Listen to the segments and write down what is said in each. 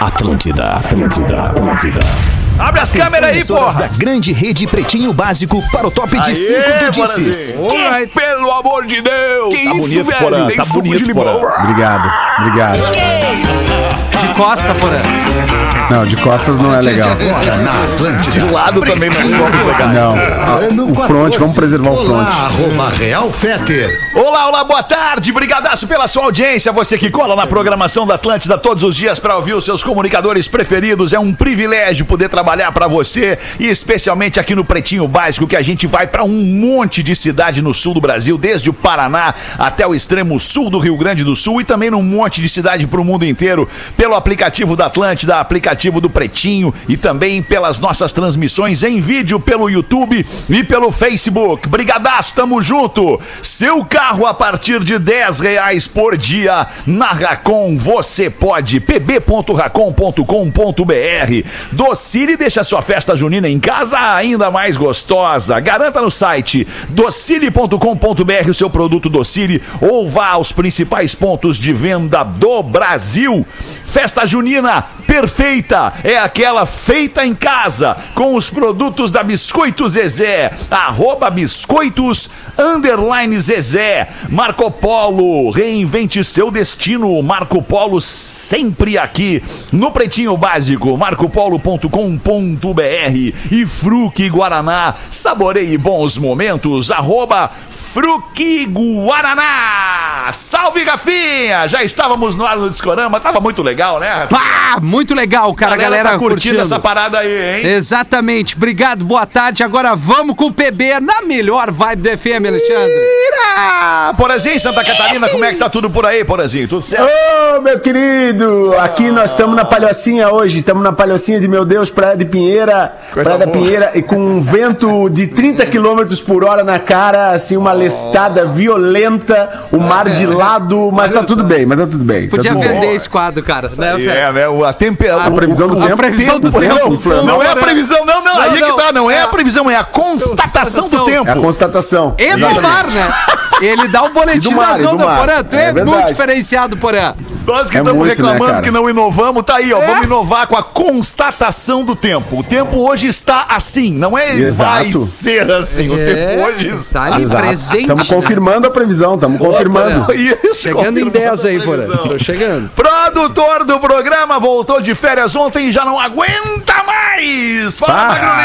Atlântida, Atlântida, Atlântida. Abre as câmeras aí, porra! da grande rede Pretinho Básico para o top de 5 do Disses. Que, pelo amor de Deus! Que Tá isso, bonito, velho? Porã, Tem tá suco bonito, de limão. Porã. Obrigado, obrigado. De costa, porra. Não, de costas não é legal. Agora na Atlântida. De lado também não somos legais. Não, o front, vamos preservar o front. arroba Real Feter. Olá, olá, boa tarde. Brigadaço pela sua audiência. Você que cola na programação da Atlântida todos os dias para ouvir os seus comunicadores preferidos. É um privilégio poder trabalhar para você e especialmente aqui no Pretinho Básico que a gente vai para um monte de cidade no sul do Brasil, desde o Paraná até o extremo sul do Rio Grande do Sul e também num monte de cidade para o mundo inteiro pelo aplicativo da Atlântida, aplicativo do Pretinho e também pelas nossas transmissões em vídeo pelo YouTube e pelo Facebook. Brigadaço, tamo junto. Seu carro a partir de 10 reais por dia na Racon. Você pode. pb.racon.com.br. Docile deixa sua festa junina em casa ainda mais gostosa. Garanta no site docile.com.br o seu produto Docile ou vá aos principais pontos de venda do Brasil. Festa junina perfeita é aquela feita em casa com os produtos da Biscoito Zezé. Arroba biscoitos underline Zezé. Marco Polo, reinvente seu destino. Marco Polo sempre aqui no Pretinho Básico. marcopolo.com.br e Fruque Guaraná. Saboreie bons momentos. Arroba Fruque Guaraná. Salve, Rafinha! Já estávamos no ar no Discorama. Tava muito legal, né? Pá, muito legal, cara. A galera, tá curtindo, curtindo essa parada aí, hein? Exatamente. Obrigado, boa tarde. Agora vamos com o PB na melhor vibe do FM, Alexandre. Tira! Porazinho, Santa Catarina, como é que tá tudo por aí, Porazinho? Tudo certo? Ô, meu querido, aqui nós estamos na Palhocinha hoje, estamos na Palhocinha de meu Deus, Praia de Pinheira, Coisa Praia da boa. Pinheira, e com um vento de 30 km por hora na cara, assim, uma lestada violenta, o mar de lado, mas tá tudo bem, mas tá tudo bem. Podia tá tudo vender bem. esse quadro, cara. Né? É, né? o- A, tempe... A previsão do A tempo. previsão do Não, tempo. em Florianópolis. Não é a previsão, não, não, Não, aí é não. que tá, não é É. a previsão, é a constatação do tempo. É a constatação. E do mar, né? Ele dá o boletim da mar. Porã. Tu é, É muito diferenciado, Porã. Nós que É estamos muito, né, reclamando cara? que não inovamos, tá aí, ó. Vamos inovar com a constatação do tempo. O tempo hoje está assim, não é vai Exato. ser assim. O tempo hoje tá está. ali Exato. presente. Estamos né? confirmando a previsão, estamos confirmando. Isso, Chegando em confirmando 10 aí, a Porã. previsão. Tô chegando. Produtor do programa voltou de férias ontem e já não aguenta mais. Fala, Ah, Magro Ah,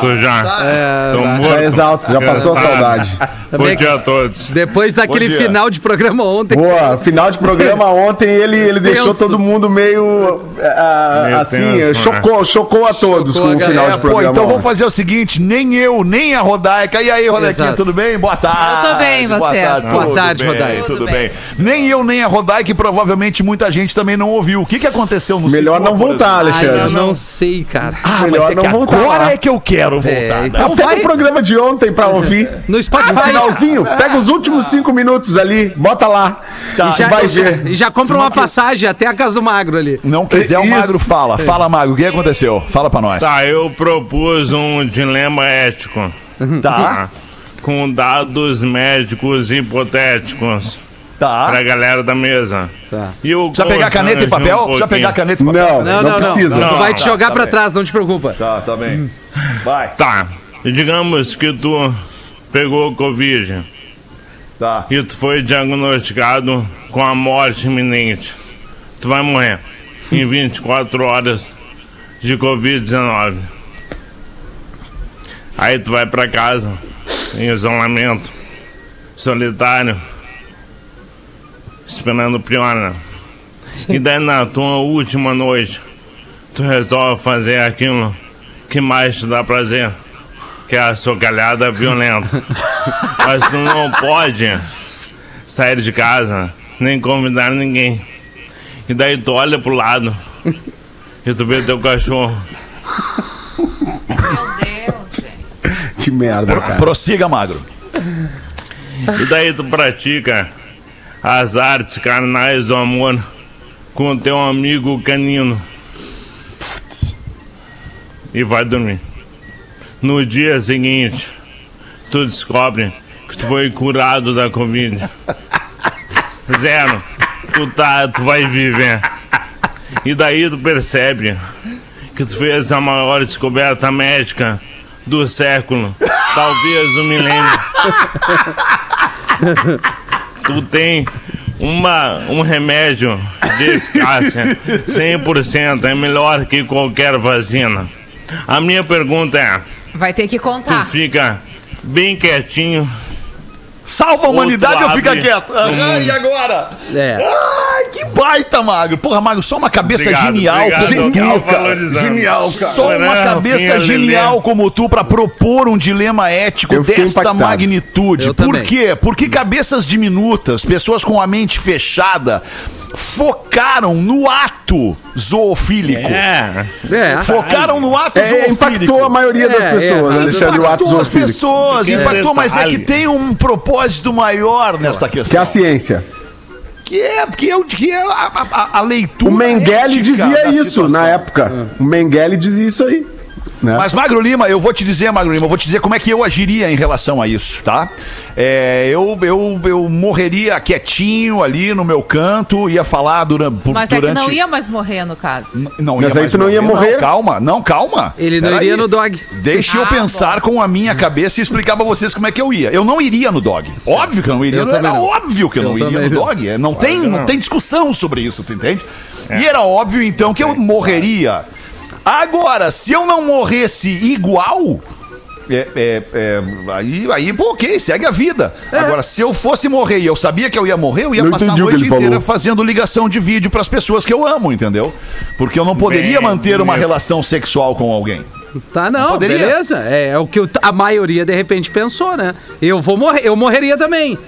tô exausto já. É, tô morto. Tá exausto, já passou a saudade. Bom dia a todos. Depois daquele final de programa ontem. Boa, final de programa ontem ele, ele deixou todo mundo meio, ah, Meio assim, tenso, chocou, chocou a todos Chocou com a o final de É, pô, programa. então vamos ontem. fazer o seguinte: nem eu, nem a Rodaica. E aí, Rodaiquinha, Exato. tudo bem? Boa tarde. Eu tô bem, Boa você? tarde, Boa tudo tarde, bem, Rodaica. Tudo, Tudo bem. bem. Nem eu, nem a Rodaica, e provavelmente muita gente também não ouviu. O que, que aconteceu no Melhor não voltar? Ai, eu Alexandre. não sei, cara. Ah, Melhor mas é que não voltar agora lá. é que eu quero voltar. É, né? então Pega vai o programa de ontem pra ouvir. no No Spotify. finalzinho, pega os últimos cinco minutos ali, bota lá. Tá. E já, vai ver. e já compra uma passagem até a casa do Magro ali. Não quiser, o Isso. Magro fala. Fala, Magro, o que aconteceu? Fala pra nós. Tá, eu propus um dilema ético. Tá, tá? Com dados médicos hipotéticos tá. pra galera da mesa. Tá. E o Precisa pegar caneta e papel? Precisa pegar caneta e papel? Não, Não, não, não, não. precisa. Não, Não, vai te tá, jogar tá pra bem. trás, não te preocupa. Tá, tá bem. Vai. Tá. E digamos que tu pegou Covid Tá. e tu foi diagnosticado com a morte iminente. Tu vai morrer em 24 horas de Covid-19. Aí tu vai pra casa, em isolamento, solitário, esperando o pior, né? E daí na tua última noite, tu resolve fazer aquilo que mais te dá prazer, que é a socalhada violenta. Mas tu não pode sair de casa, nem convidar ninguém. E daí tu olha pro lado e tu vê teu cachorro. Meu Deus, gente. Que merda, cara. Prossiga, Magro. E daí tu pratica as artes carnais do amor com teu amigo canino. E vai dormir. No dia seguinte, tu descobre que tu foi curado da Covid. Zero. Tu, tá, tu vai viver. E daí tu percebe que tu fez a maior descoberta médica do século, talvez do milênio. tu tem uma, um remédio de eficácia 100%, é melhor que qualquer vacina. A minha pergunta é, Vai ter que tu contar. fica bem quietinho Salva a humanidade ou fica quieto? Ah, e agora? É. Ai, que baita, Magro. Porra, Magro, só uma cabeça Obrigado, genial. obrigado. Genial, cara. Genial, cara. Só uma Não, cabeça genial como tu pra propor um dilema ético Eu desta impactado. magnitude. Eu Por também. quê? Porque cabeças diminutas, pessoas com a mente fechada, focaram no ato zoofílico. É. É. Focaram no ato É, zoofílico. impactou a maioria das É, pessoas, é, Alexandre, o ato Impactou as zoofílico. pessoas, impactou, mas é que tem um propósito maior nesta questão. Que é a ciência. Que é, que é, que é a, a- a leitura. O Mengele dizia isso situação. na época. O Mengele dizia isso aí. Né? Mas, Magro Lima, eu vou te dizer, Magro Lima, eu vou te dizer como é que eu agiria em relação a isso, tá? É, eu, eu, eu morreria quietinho ali no meu canto, ia falar durante. Mas é durante... que não ia mais morrer, no caso. Não Mas aí mais tu não ia morrer? Não, calma, não, calma. Ele não Peraí. iria no dog. Deixa eu Ah, pensar com a minha cabeça e explicar pra vocês como é que eu ia. Eu não iria no dog. Óbvio que eu não iria. Eu Era não. óbvio que eu, Eu não iria no não. dog. É, Não, tem, não não. tem discussão sobre isso, tu entende? E era óbvio, então, que eu morreria. Agora, se eu não morresse igual. É, é, é, aí, aí, pô, ok, segue a vida. Agora, se eu fosse morrer e eu sabia que eu ia morrer, eu ia Não passar a noite ele falou. inteira fazendo ligação de vídeo pras pessoas que eu amo, entendeu? Porque eu não poderia Bem, manter uma meu. relação sexual com alguém. Tá, não, Poderia. beleza. É, é o que a maioria de repente pensou, né? Eu vou morrer, eu morreria também.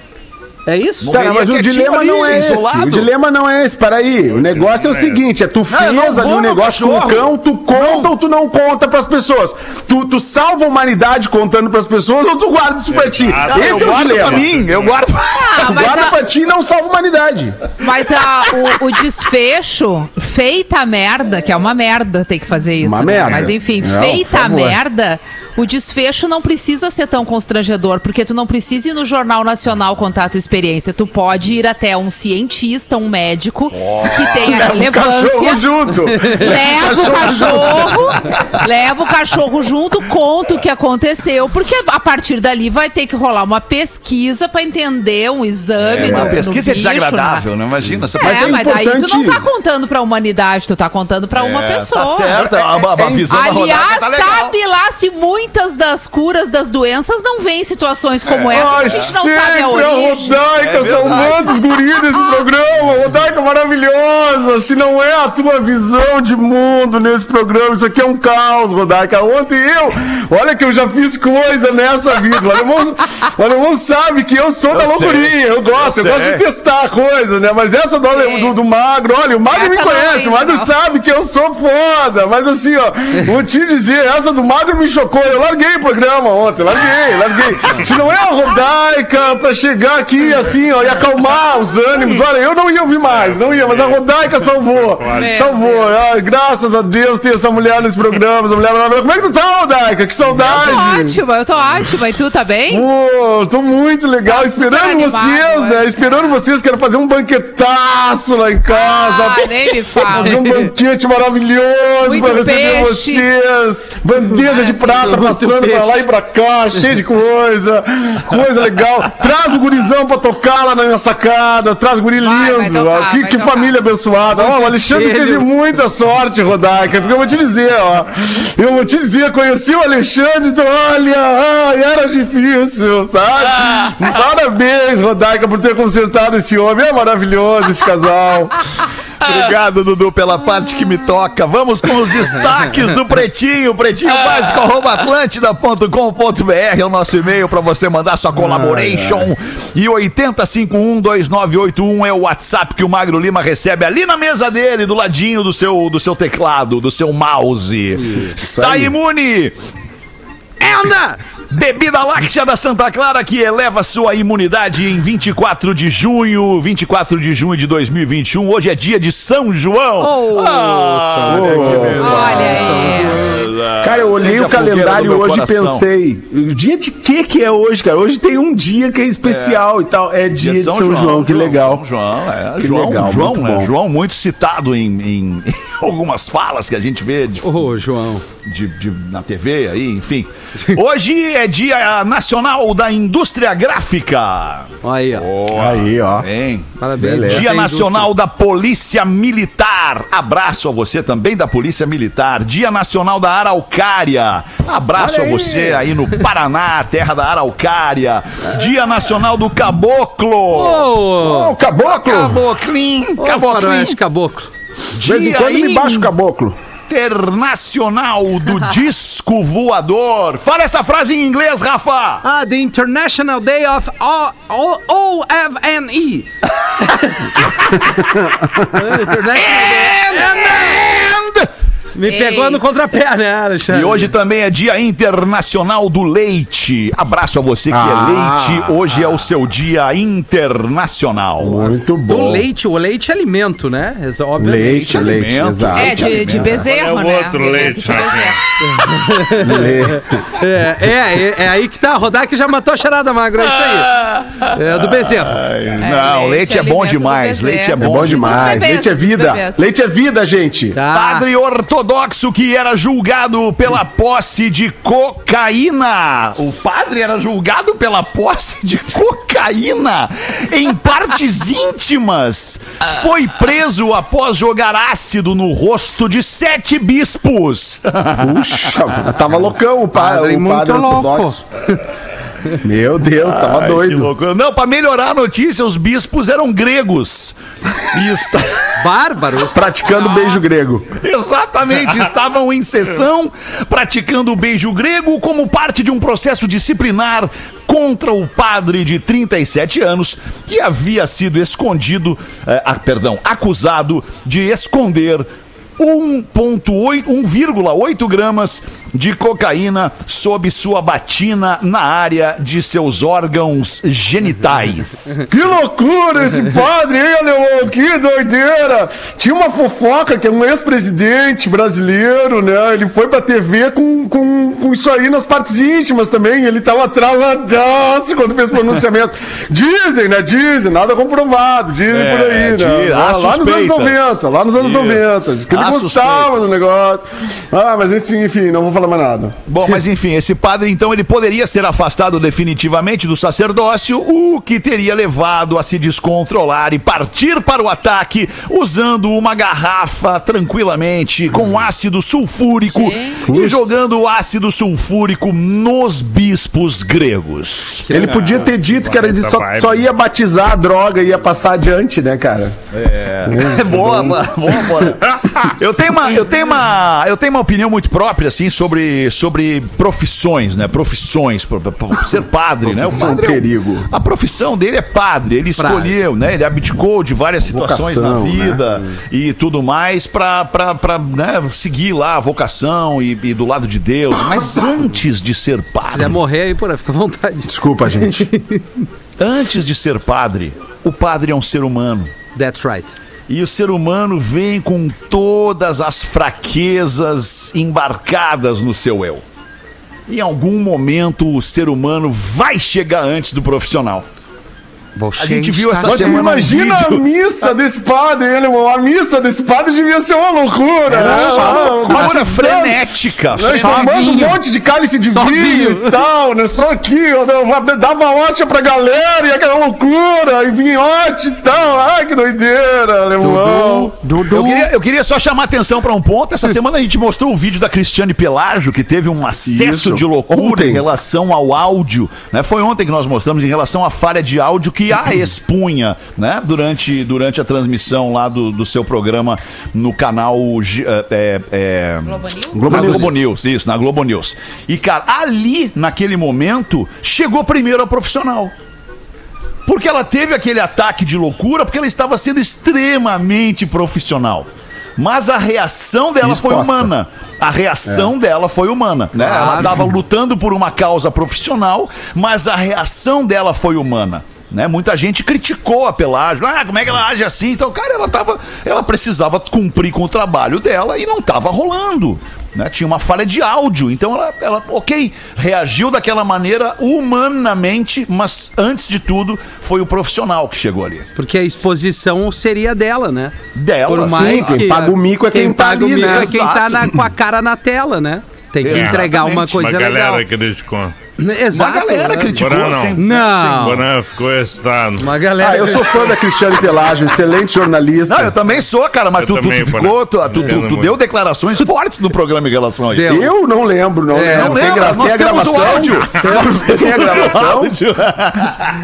É isso? Cara, mas o quietinho dilema ali, não é esse. isolado. O dilema não é esse. Peraí. O negócio é o seguinte: é tu fez não ali um no negócio com o cão, tu conta ou tu não conta pras pessoas. Tu, tu salva a humanidade contando pras pessoas ou tu guarda isso pra ti. Exato. Esse eu é o guardo dilema. pra mim, eu guardo. Ah, guarda a- pra ti e não salva a humanidade. Mas a- o, o desfecho, feita a merda, que é uma merda ter que fazer isso. Uma né? merda. Mas enfim, Não, feita a merda, o desfecho não precisa ser tão constrangedor, porque tu não precisa ir no Jornal Nacional contar a tua experiência. Tu pode ir até um cientista, um médico, que tenha Leva o cachorro relevância. junto. Leva o cachorro, leva o cachorro junto, conta o que aconteceu, porque a partir dali vai ter que rolar uma pesquisa pra entender um exame. Uma no- no pesquisa é bicho, desagradável, né? Imagina. Você é, Mas é mas daí tu não importante- tá contando pra humanidade, tu tá contando pra uma É, pessoa. Tá certo, a, a, a visão da rodada Aliás, tá sabe lá se muitas das curas das doenças não vêm em situações como essa, que a gente não sabe a a origem. Rodaica É salvando os guris desse programa. Rodaica maravilhosa. Se não é a tua visão de mundo nesse programa, isso aqui é um caos, Rodaica. Ontem eu, olha que eu já fiz coisa nessa vida. O alemão, o alemão sabe que eu sou da sei. loucurinha. Eu gosto, eu, Eu gosto de testar coisa, né? Mas essa do, do, do magro, olha, o magro Essa me conhece, o ainda magro não. sabe que eu sou foda. Mas assim, ó, vou te dizer, essa do magro me chocou. Eu larguei o programa ontem, larguei, larguei. Se não é a Rodaica pra chegar aqui assim, ó, e acalmar os ânimos, olha, eu não ia ouvir mais, não ia, mas a Rodaica salvou. Meu Salvou. Ah, graças a Deus tem essa mulher nesse programa, essa mulher maravilhosa. Como é que tu tá, Rodaica? Que Eu tô saudade. ótima, eu tô ótima. E tu tá bem? Pô, tô muito legal, Tá esperando animado, vocês, né? é. Esperando vocês, quero fazer um banquetaço lá em casa. Ah, nem me fala. Fazer um banquete maravilhoso Muito pra receber peixe. vocês. Bandeja de prata Muito passando pra lá e pra cá, cheio de coisa. Coisa legal. Traz o gurizão pra tocar lá na minha sacada. Traz guri Vai, vai lindo. tocar, que que família abençoada. Ó, o Alexandre teve muita sorte, Rodaica. Porque eu vou te dizer, ó. Eu vou te dizer, conheci o Alexandre, então, olha, ai, era difícil, sabe? Parabéns, Rodaica, por ter consertado esse homem. É maravilhoso esse casal. Obrigado, Dudu, pela parte que me toca. Vamos com os destaques do Pretinho. Pretinho básico, arroba atlântida.com.br é o nosso e-mail para você mandar sua collaboration. E 80512981 é o WhatsApp que o Magro Lima recebe ali na mesa dele, do ladinho do seu, do seu teclado, do seu mouse. Está imune! Anda! Bebida láctea da Santa Clara que eleva sua imunidade em 24 de junho, 24 de junho de 2021. Hoje é dia de São João. Oh, Ah, São olha que João. Olha aí. Cara, eu olhei o calendário hoje e pensei, o dia de que que é hoje, cara? Hoje tem um dia que é especial e tal. É dia de São, João, que legal. São João, é. Que João, legal, João, muito bom. João muito citado em, em- em algumas falas que a gente vê de, Ô, João. De- de- na TV aí, enfim. Hoje é dia nacional da indústria gráfica. Aí, ó. Aí, ó. Hein? Parabéns. Beleza. Dia Nacional da Polícia Militar. Abraço a você também da Polícia Militar. Dia Nacional da Araucária. Abraço a você aí no Paraná, terra da Araucária. Dia Nacional do Caboclo. Ô, Ô, caboclo! Caboclim, caboclim. faroeste caboclo. De vez em quando me baixa o caboclo. Internacional do Disco Voador. Fala essa frase em inglês, Rafa. Ah, the International Day of O- O- OFNE. International Day. Me pegou no contrapé, né, Alexandre? E hoje também é Dia Internacional do Leite. Abraço a você que Ah. é leite. Hoje é o seu dia internacional. Muito Do bom. leite, o leite é alimento, né? Obviamente. Leite, leite, alimento. exato. É, de, de bezerro, É o né? outro De leite, né? bezerro. É, é, é, é aí que tá. Rodar que já matou a charada magra, é isso aí. É do bezerro. Não, leite, leite é bom do demais. Leite é É bom, bom demais. bebês, Leite é vida. Leite é vida, gente. Tá. Padre ortodoxo que era julgado pela posse de cocaína. O padre era julgado pela posse de cocaína em partes íntimas. Foi preso após jogar ácido no rosto de sete bispos. Puxa, tava loucão o, pa, Padre o muito padre louco. Meu Deus, tava Ai, que doido. loucura. Não, pra melhorar a notícia, os bispos eram gregos. E está... Bárbaro. Praticando beijo grego. Exatamente, estavam em sessão praticando o beijo grego como parte de um processo disciplinar contra o padre de 37 anos que havia sido escondido, eh, ah, perdão, acusado de esconder 1,8 1,8 gramas de cocaína sob sua batina na área de seus órgãos genitais. Que loucura esse padre, hein, alemão? Que doideira! Tinha uma fofoca que é um ex-presidente brasileiro, né? Ele foi pra TV com, com, com isso aí nas partes íntimas também. Ele tava travadaço quando fez pronunciamento. Dizem, né? Dizem, nada comprovado. Dizem É, por aí, né? diz- há lá nos anos suspeitas. 90, lá nos anos Isso. 90. Diz que ele Há gostava suspeitas. do negócio. Ah, mas enfim, enfim, não vou falar mais nada. Bom, mas enfim, esse padre então ele poderia ser afastado definitivamente do sacerdócio, o que teria levado a se descontrolar e partir para o ataque usando uma garrafa tranquilamente com ácido sulfúrico e jogando o ácido sulfúrico nos bispos gregos. Ele podia ter dito que era de essa só, só ia batizar a droga e ia passar adiante, né, cara? É boa, boa, boa, boa. Eu tenho uma, eu tenho uma, eu tenho uma opinião muito própria assim sobre, sobre profissões, né? Profissões, pro- pro- pro- ser padre, né? O padre é um- perigo. a profissão dele é padre, ele escolheu, né? Ele abdicou de várias situações Vocação, na vida e tudo mais pra, pra, pra né, seguir lá a vocação e, e do lado de Deus. Mas antes de ser Se padre, quiser morrer aí, porra, fica à vontade. Desculpa, gente. antes de ser padre, o padre é um ser humano. That's right. E o ser humano vem com todas as fraquezas embarcadas no seu eu. Em algum momento o ser humano vai chegar antes do profissional. A gente viu essa semana um imagina a vídeo. missa desse padre, hein, irmão? A missa desse padre devia ser uma loucura. Era né? uma loucura frenética. né? Tomando um vinho. monte de cálice de vinho, vinho. e tal, né? Só aqui, ó, né? dava hóstia pra galera e aquela loucura, e vinhote e tal. Ai, que doideira, alemão. Eu queria, eu queria só chamar atenção para um ponto. Essa semana a gente mostrou o vídeo da Cristiane Pelágio, que teve um acesso Isso. de loucura Ontem. em relação ao áudio. Né? Foi ontem que nós mostramos em relação à falha de áudio que a expunha né? durante, durante a transmissão lá do, do seu programa no canal é, é, Globo News? Globo na News. Globo News, isso, na Globo News. E, cara, ali, naquele momento, chegou primeiro a profissional. Porque ela teve aquele ataque de loucura, porque ela estava sendo extremamente profissional. Mas a reação dela foi humana. A reação dela foi humana. Né? Ela Claro. estava lutando por uma causa profissional, mas a reação dela foi humana. Né? Muita gente criticou a Pelágio. Ah, como é que ela age assim? Então, cara, ela tava, ela precisava cumprir com o trabalho dela e não estava rolando. Né? Tinha uma falha de áudio. Então ela, ela, ok, reagiu daquela maneira humanamente, mas antes de tudo, foi o profissional que chegou ali. Porque a exposição seria dela, né? Dela, Por sim, mais quem que paga o mico é quem tá paga ali, o mico né? é quem tá Exato. na- com a cara na tela, né? Tem que É, entregar uma exatamente. coisa Uma galera legal. criticou. Exato. Uma galera né? criticou Porã não. sem- Não. Porã ficou excitado. Uma galera. Ah, eu sou fã da Cristiane Pelágio, excelente jornalista. Não, eu também sou, cara, mas Eu tu, tu também, ficou, Porã. tu, tu- tu- tu deu declarações fortes no programa em relação a isso. Deu. Eu não lembro, não. É, lembro. Não Tem lembra? gra- Nós temos o gravação? áudio. Temos- Tem a gravação?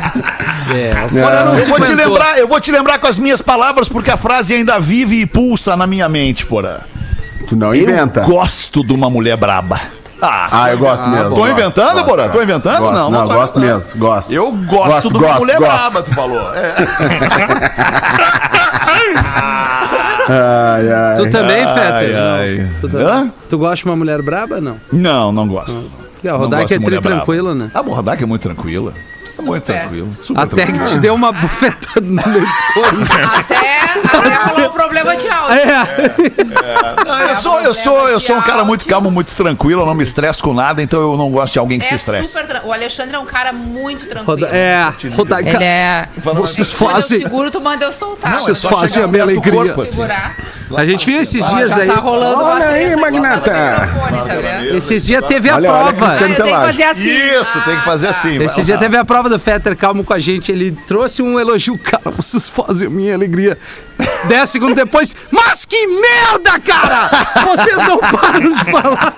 É, o não Eu vou, te lembrar, eu vou te lembrar com as minhas palavras, porque a frase ainda vive e pulsa na minha mente, porra. Tu não Eu inventa. gosto de uma mulher braba. Ah, eu gosto mesmo. Tô gosto, inventando, gosto, Porã? gosto. Tô inventando? Gosto, Não, não, não tô gosto inventando. mesmo, gosto. Eu gosto, Gosto, de uma gosto, mulher gosto. braba, tu falou. É. Ai, ai. Tu também, Fetter? Tu, Hã? tu gosta de uma mulher braba? Não. Não, não gosto. A Não Rodaica gosto é tri tranquila, né? A Rodaica é muito tranquila. É muito Super. tranquila. Super Até que tranquila. te deu uma bufetada no cornos. Até, até rolou um problema de áudio. É. Não, eu sou, eu sou, eu sou um cara muito calmo, muito tranquilo, eu não me estresso com nada, então eu não gosto de alguém que se É estresse. super tra- O Alexandre é um cara muito tranquilo. Roda... É, Rodaica. Ele é. Vocês Quando eu fazem. seguro, tu manda eu soltar. Vocês Ué. fazem a minha alegria. assim. A gente viu esses dias aí. tá rolando Olha aí, Magnata. tá? Esses dias teve a Olha, olha, prova. Ah, tenho que fazer assim. Isso, tem que fazer Ah, tá. assim. vai Esse lá. dia teve a prova do Fetter Calmo com a gente. Ele trouxe um elogio. Cara, vocês fazem a minha alegria. Dez segundos depois, mas que merda, cara! Vocês não param de falar.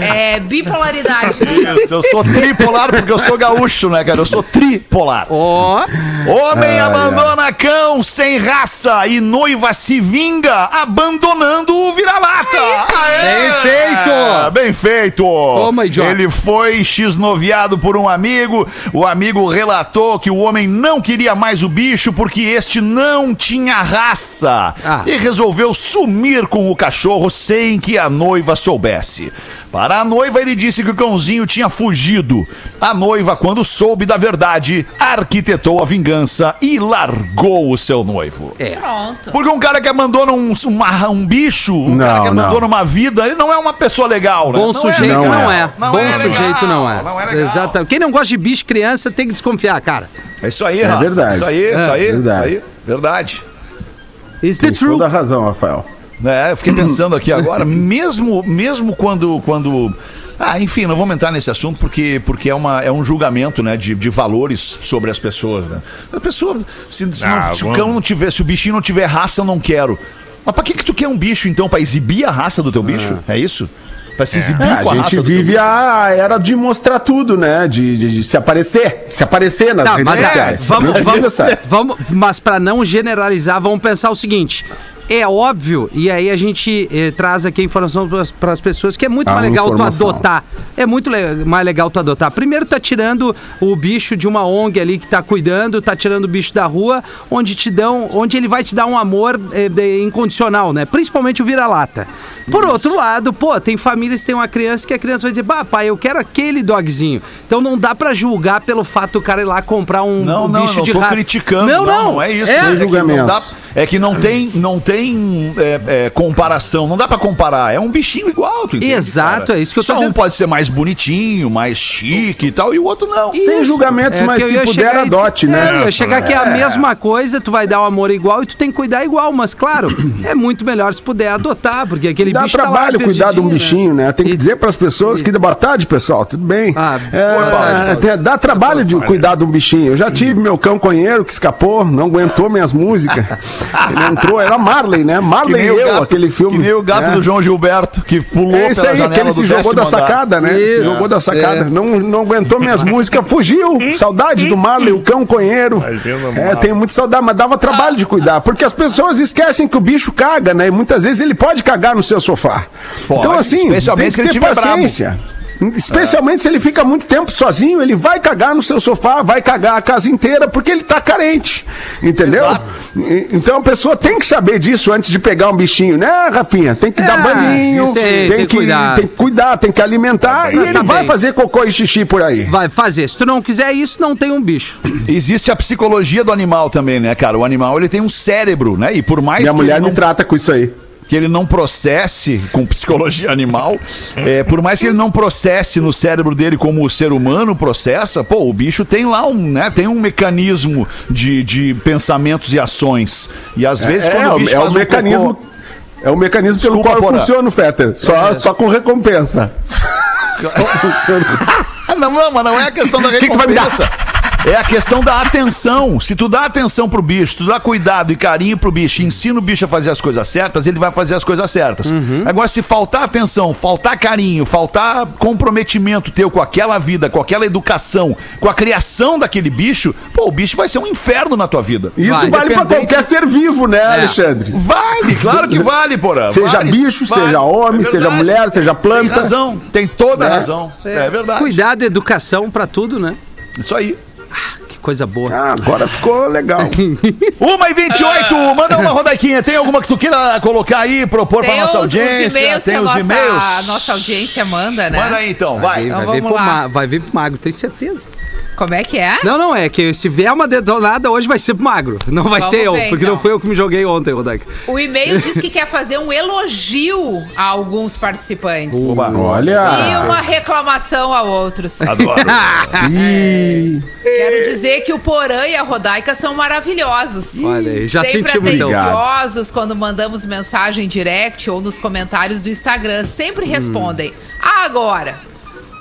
É bipolaridade. Isso, eu sou tripolar porque eu sou gaúcho, né, cara? Eu sou tripolar. Ó, Homem abandona cão sem raça e noiva se vinga abandonando o vira-lata. Aê! Bem feito! Bem feito! Toma, idiota. Ele foi x-noviado por um amigo. O amigo relatou que o homem não queria mais o bicho porque este não tinha raça. Ah. E resolveu sumir com o cachorro sem que a noiva soubesse. Para a noiva, ele disse que o cãozinho tinha fugido. A noiva, quando soube da verdade, arquitetou a vingança e largou o seu noivo. é. Pronto. Porque um cara que abandona um, uma- um bicho, um cara Não, que não. abandona uma vida, ele não é uma pessoa legal, né? Bom Não sujeito legal. não é. Não Bom é legal, sujeito não é. Não é legal. Exato. Quem não gosta de bicho, criança, tem que desconfiar, cara. É isso aí, É Rafa. verdade. Isso aí, isso É, aí, verdade. isso aí. Verdade. It's the Tem truth. toda a razão, Rafael. É, eu fiquei pensando aqui agora, mesmo, mesmo quando, quando. Ah, enfim, não vamos entrar nesse assunto porque, porque é, uma, é um julgamento né, de, de valores sobre as pessoas. Né? A pessoa, se, se, não- Ah, se o vamos. cão não tiver, se o bichinho não tiver raça, eu não quero. Mas pra que, que tu quer um bicho então? Pra exibir a raça do teu bicho? É isso? Pra se exibir É, com a, a raça gente vive a era de mostrar tudo, né? De, de- de se aparecer. Se aparecer nas Tá, redes mas ah, sociais. vamos, Muito vamos, necessário. vamos, mas para não generalizar, vamos pensar o seguinte. É óbvio, e aí a gente eh, traz aqui a informação para as pessoas que é muito Ah, mais legal tu informação. adotar. É muito le- mais legal tu adotar. Primeiro, tá tirando o bicho de uma ONG ali que tá cuidando, tá tirando o bicho da rua, onde te dão, onde ele vai te dar um amor eh, de- incondicional, né? Principalmente o vira-lata. Por outro lado, pô, tem famílias que tem uma criança que a criança vai dizer, bah, pai, eu quero aquele dogzinho. Então não dá pra julgar pelo fato do cara ir lá comprar um, Não, um não, bicho não de tô raça. criticando. Não, não, não é isso. É, É, que não dá, é que não tem, não tem é, é, comparação. Não dá pra comparar. É um bichinho igual, tu entende, Exato, cara? é isso que eu tô Só um dizendo. pode ser mais bonitinho, mais chique e tal, e o outro não. Sem julgamentos, É mas eu se puder, e adote, É, né? eu ia chegar que é a mesma coisa, tu vai dar um amor igual e tu tem que cuidar igual, mas claro, é muito melhor se puder adotar, porque aquele Dá bicho tá lá trabalho cuidar de um perdidinho, bichinho, né? Tem que E- dizer para as pessoas que boa tarde, pessoal, tudo bem? Ah, É, boa tarde, tem- dá trabalho de cuidar de um bichinho. Eu já tive meu cão conheiro que escapou, não aguentou minhas músicas. Ele entrou, era Marley, né? Marley e eu, gato, aquele filme. que nem o gato É. do João Gilberto, que pulou É isso pela aí, janela que ele do se jogou da andar. sacada, né? Isso, Se jogou da sacada. é. Não, não aguentou minhas músicas, fugiu. Saudade do Marley, o cão conheiro. Imagina, É, tenho muito saudade, mas dava trabalho de cuidar. Porque as pessoas esquecem que o bicho caga, né? E muitas vezes ele pode cagar no seu sofá. Pode, então, assim, especialmente tem que ter tiver brabo. Especialmente se ele fica muito tempo sozinho, ele vai cagar no seu sofá, vai cagar a casa inteira, porque ele tá carente. Entendeu? E- Então a pessoa tem que saber disso antes de pegar um bichinho, né, Rafinha? Tem que dar É, banhinho, sim, tem, tem que cuidar. tem que cuidar, tem que alimentar, e Tá ele vai bem. fazer cocô e xixi por aí. Vai fazer. Se tu não quiser isso, não tem um bicho. Existe a psicologia do animal também, né, cara? O animal ele tem um cérebro, né? E por mais Minha que mulher ele me não trata com isso aí. Que ele não processe com psicologia animal, é, por mais que ele não processe no cérebro dele como o ser humano processa, pô, o bicho tem lá um, né, tem um mecanismo de, de pensamentos e ações. E às vezes É, quando o bicho é o faz um mecanismo. cocô- É o mecanismo pelo Desculpa, qual funciona o Fetter. Só, só com recompensa. só funciona. Não, não, mas não é a questão da que que É a questão da atenção. Se tu dá atenção pro bicho, tu dá cuidado e carinho pro bicho, ensina o bicho a fazer as coisas certas, ele vai fazer as coisas certas. Uhum. Agora, se faltar atenção, faltar carinho, faltar comprometimento teu com aquela vida, com aquela educação, com a criação daquele bicho, pô, o bicho vai ser um inferno na tua vida. Isso Vai. vale pra qualquer ser vivo, né, Alexandre? Vale, claro que vale, porra. Seja Vale, bicho, seja homem, seja verdade. mulher, seja planta. Tem razão, tem toda a Né? razão. É, verdade. Cuidado, educação pra tudo, né? Isso aí. Que coisa boa. Ah, agora ficou legal. Uma e 28, manda uma rodaiquinha. Tem alguma que tu queira colocar aí, propor pra Tem nossa os, audiência? os e-mails que Tem a os nossa, e-mails. a nossa audiência manda, né? Manda aí então, vai. Então vai, vir vamos pro ma- vai vir pro magro, tenho certeza. Como é que é? Não, não, é que se vier uma detonada, hoje vai ser pro magro. Não vai Vamos ser eu, ver, porque então. não foi eu que me joguei ontem, Rodaica. O e-mail diz que quer fazer um elogio a alguns participantes. E Olha. uma reclamação a outros. Adoro. Ih, Quero dizer que o Porã e a Rodaica são maravilhosos. Olha aí, já Sempre sentimos então. atenciosos quando mandamos mensagem direct ou nos comentários do Instagram. Sempre Hum. respondem. Agora,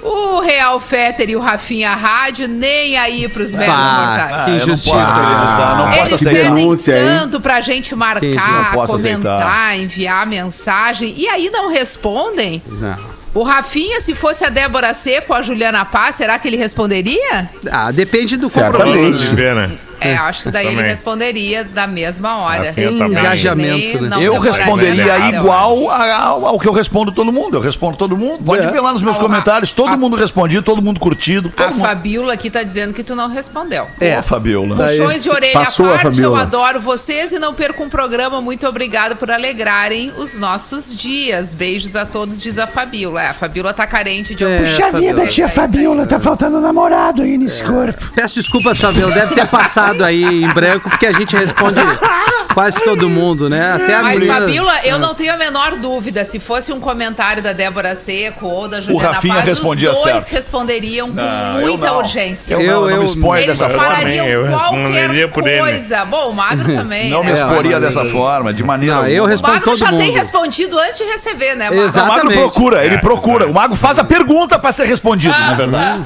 o Real Fetter e o Rafinha Rádio nem aí pros meros mortais. que eu não injustiça. posso acreditar, não posso Eles aceitar. pedem denúncia, hein? tanto pra gente Não marcar, posso comentar, aceitar. enviar mensagem e aí não respondem. Não. O Rafinha, se fosse a Débora Seco, a Juliana Paz, será que ele responderia? Ah, depende do Certamente. Compromisso. de ver, né? É, acho que daí ele responderia da mesma hora. Engajamento, né? Eu responderia igual a- ao, ao que eu respondo todo mundo. Eu respondo todo mundo. Pode É. ver lá nos meus comentários. Todo a- mundo respondido, todo mundo curtido. A Todo mundo... Fabiola aqui tá dizendo que tu não respondeu. É. Pô, Fabiola. Daí- Puxões de orelha Passou a à parte, eu adoro vocês e não perco um programa. Muito obrigado por alegrarem os nossos dias. Beijos a todos, diz a Fabiola. É, a Fabiola tá carente de É, algum Puxa vida, vida, tia Fabiola, tá faltando namorado aí nesse corpo. Peço desculpas, Fabiola. Deve ter passado aí em branco, porque a gente responde quase todo mundo, né? Até a Mas, menina... Fabiola, eu não tenho a menor dúvida. Se fosse um comentário da Débora Seco ou da Juliana Rafinha Paz, respondia os dois certo. responderiam com Não, eu muita urgência. Eu, Eu- não, não eu- me exponho Eles dessa forma. falariam Eu qualquer responderia por ele. coisa. Bom, o Magro também, Não me né? exporia É, dessa forma, de maneira Não, eu alguma. O respondo Magro todo já tem mundo. respondido antes de receber, né, Magro? O Mago Exatamente. procura, ele É, procura. O Mago faz a pergunta pra ser respondido, Ah. na verdade.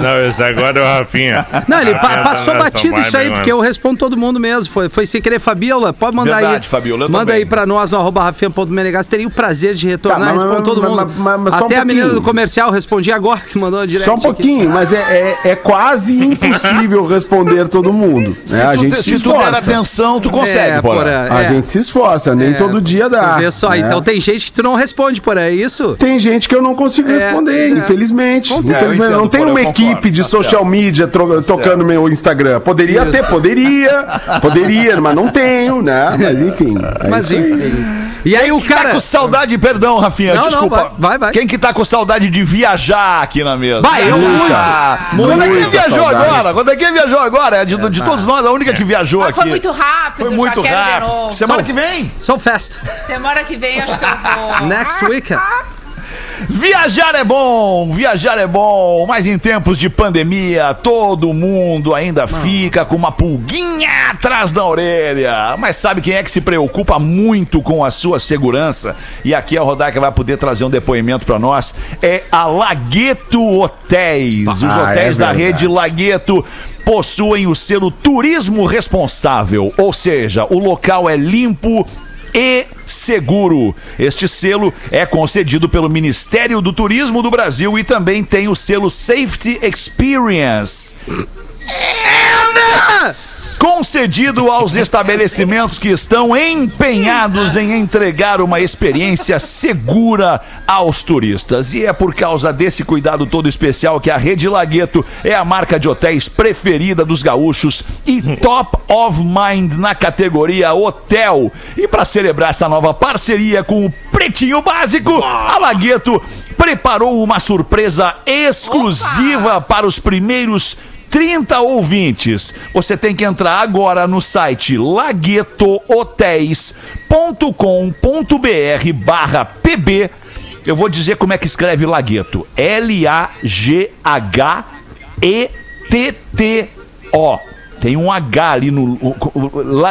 Não, esse agora é o Rafinha. Não, ele pa- tá passou nessa batido isso aí, agora. porque eu respondo todo mundo mesmo. Foi, foi sem querer, Fabiola. Pode mandar Verdade, aí. Fabiola, Manda também. aí pra nós no arroba rafinha.menegas. Teria o prazer de retornar. Tá, mas- respondo todo mas- mundo. mas- mas- mas só um Até a menina do comercial respondi agora que mandou direto. Só um pouquinho, mas é, é, é quase impossível responder todo mundo. Né? A Se tu, gente te- se se tu der esforça. atenção, tu consegue, é, porra. A é. gente se esforça, nem É, todo dia dá. Vê só, né? então tem gente que tu não responde, por é isso? Tem gente que eu não consigo É, responder, é. infelizmente. eu Infelizmente, entendo, não tem uma equipe de tá social media tro- tocando meu Instagram. Poderia. Ter, poderia, poderia, mas não tenho, né? Mas enfim. é Mas enfim. E aí o Tá cara. com saudade, perdão, Rafinha, Não, não, desculpa. vai, vai, vai. Quem que tá com saudade de viajar aqui na mesa? Vai, eu muito. Quando é que viajou saudade. agora? Quando é que viajou agora? É de, de todos nós, a única que viajou Mas aqui. foi muito rápido, Foi muito rápido. Semana Só- que vem. Sou fest. Semana que vem acho que eu vou. Next weekend. Viajar é bom, viajar é bom, mas em tempos de pandemia, todo mundo ainda fica com uma pulguinha atrás da orelha. Mas sabe quem é que se preocupa muito com a sua segurança? E aqui a Rodaica vai poder trazer um depoimento pra nós. É a Lagueto Hotéis. Os Ah, hotéis é da rede Lagueto possuem o selo Turismo Responsável, ou seja, o local é limpo e seguro. Este selo é concedido pelo Ministério do Turismo do Brasil e também tem o selo Safety Experience. Concedido aos estabelecimentos que estão empenhados em entregar uma experiência segura aos turistas. E é por causa desse cuidado todo especial que a Rede Lagueto é a marca de hotéis preferida dos gaúchos e top of mind na categoria hotel. E para celebrar essa nova parceria com o Pretinho Básico, a Lagueto preparou uma surpresa exclusiva para os primeiros 30 ouvintes. Você tem que entrar agora no site laguetohotels.com.br barra pb. Eu vou dizer como é que escreve Lagueto. L-A-G-H-E-T-T-O. Tem um H ali no.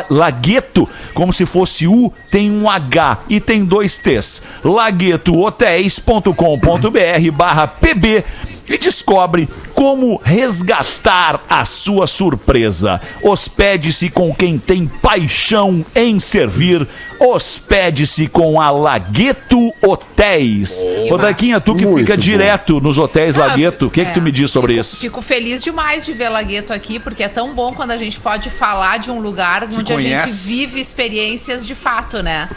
Lagueto, como se fosse U, tem um H e tem dois T's. laguetohotels.com.br barra PB e descobre como resgatar a sua surpresa. Hospede-se com quem tem paixão em servir. Hospede-se com a Lagueto Hotéis. Ô, Daquinha, tu que Muito fica bom. direto nos hotéis Lagueto, o que, que É, tu me diz sobre fico- isso? Fico feliz demais de ver Lagueto aqui, porque é tão bom quando a gente pode falar de um lugar onde a gente vive experiências de fato, né?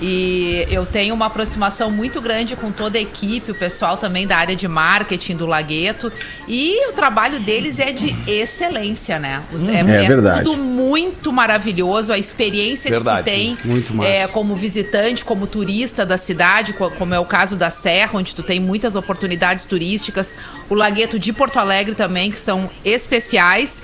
E eu tenho uma aproximação muito grande com toda a equipe, o pessoal também da área de marketing do Lagueto. E o trabalho deles é de excelência, né? Os- é, É verdade. tudo muito maravilhoso, a experiência Verdade. que se tem é, como visitante, como turista da cidade, co- como é o caso da Serra, onde tu tem muitas oportunidades turísticas, o Lagueto de Porto Alegre também, que são especiais,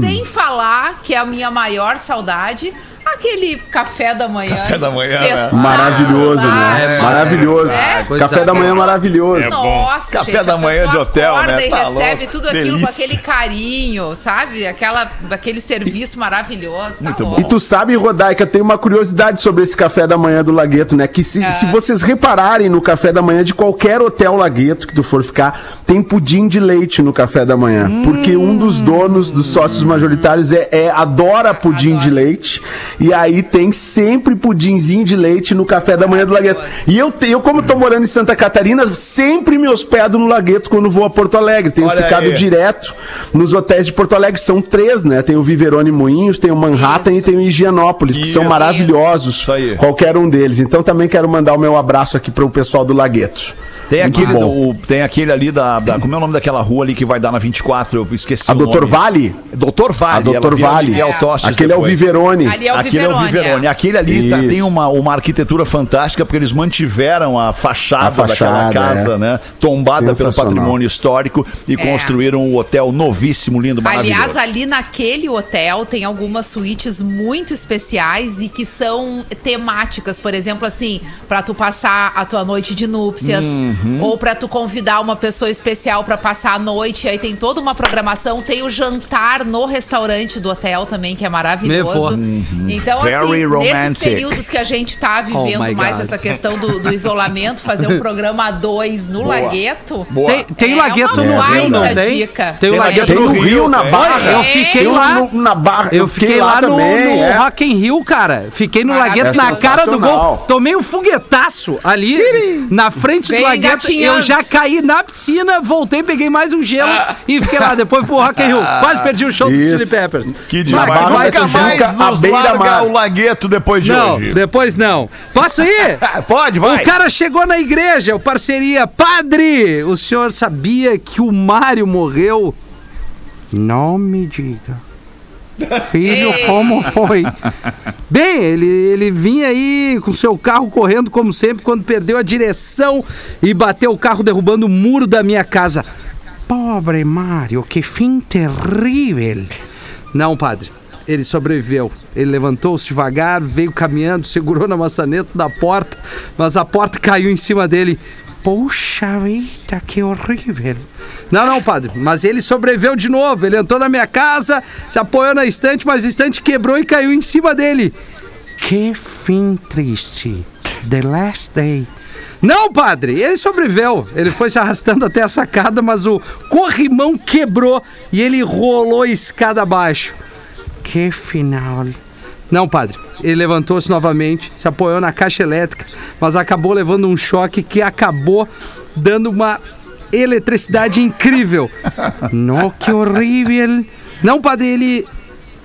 sem falar que é a minha maior saudade, aquele café da manhã. Café da manhã, né? Maravilhoso, né? É, Maravilhoso. É. Café da manhã boa. maravilhoso. É bom. Nossa, Café gente, da manhã de hotel, né? e Tá recebe louco. tudo aquilo Delícia. com aquele carinho, sabe? Aquela, aquele serviço maravilhoso. Tá Muito louco. E tu sabe, Rodaica, tem uma curiosidade sobre esse café da manhã do Lagueto, né? Que se, Ah. se vocês repararem no café da manhã de qualquer hotel Lagueto que tu for ficar, tem pudim de leite no café da manhã. Porque um dos donos, dos sócios majoritários, é, é- adora pudim de leite. E aí tem sempre pudinzinho de leite no café da manhã do Lagueto. E eu, eu como tô morando em Santa Catarina, sempre me hospedo no Lagueto quando vou a Porto Alegre. Tenho Olha ficado aí. direto nos hotéis de Porto Alegre. São três, né? Tem o Viverone Moinhos, tem o Manhattan Isso. e tem o Higienópolis, que são Isso. maravilhosos. Isso aí. Qualquer um deles. Então também quero mandar o meu abraço aqui para o pessoal do Lagueto. Tem aquele, do- tem aquele ali da, da- Como é o nome daquela rua ali que vai dar na 24? Eu esqueci A o Doutor nome. Vale? Doutor Vale. A Doutor Vale. Tostes Aquele é o depois. Viverone. Ali é o Aquele é o Viverone, Viverone. é. Aquele ali tá- tem uma, uma arquitetura fantástica, porque eles mantiveram a fachada, A fachada, daquela casa, é. né? Tombada pelo patrimônio histórico e construíram um hotel novíssimo, lindo, maravilhoso. Aliás, ali naquele hotel tem algumas suítes muito especiais e que são temáticas, por exemplo, assim, pra tu passar a tua noite de núpcias Uhum. ou pra tu convidar uma pessoa especial pra passar a noite, aí tem toda uma programação, tem o jantar no restaurante do hotel também, que é maravilhoso. Então, Uhum. Very assim, romantic. nesses períodos que a gente tá vivendo Oh mais God. essa questão do, do isolamento, fazer um programa a dois no Lagueto. Boa. Tem, tem É Lagueto uma no Rio, não tem? dica. Tem o Lagueto Lagueto Tem no Rio, na é. Barra. Eu fiquei lá. no- na Barra. Eu fiquei lá, no, também, no é. Rock in Rio, cara. Fiquei no. Lagueto na É cara do gol. Tomei um foguetaço ali na frente do Bem Eu já caí na piscina, voltei, peguei mais um gelo e fiquei lá. Depois pro Rock in Rio. Quase perdi o show dos Isso. Chili Peppers. Que Mas demais. Da Nunca mais nos larga o Lagueto depois de Não, hoje. depois não. Posso ir? Pode, vai. O cara chegou na igreja, o parceria. Padre, o senhor sabia que o Mário morreu? Não me diga. Filho, como foi? Bem, ele, ele vinha aí com seu carro correndo como sempre, quando perdeu a direção e bateu o carro derrubando o muro da minha casa. Pobre Mário, que fim terrível. Não, padre. Ele sobreviveu. Ele levantou-se devagar, veio caminhando, segurou na maçaneta da porta, mas a porta caiu em cima dele. Poxa vida, que horrível. Não, não, padre, mas ele sobreviveu de novo. Ele entrou na minha casa, se apoiou na estante, mas a estante quebrou e caiu em cima dele. Que fim triste. The last day. Não, padre, ele sobreviveu. Ele foi se arrastando até a sacada, mas o corrimão quebrou e ele rolou escada abaixo. Que final. Não, padre. Ele levantou-se novamente, se apoiou na caixa elétrica, mas acabou levando um choque que acabou dando uma eletricidade incrível. Não, que horrível. Não, padre, ele.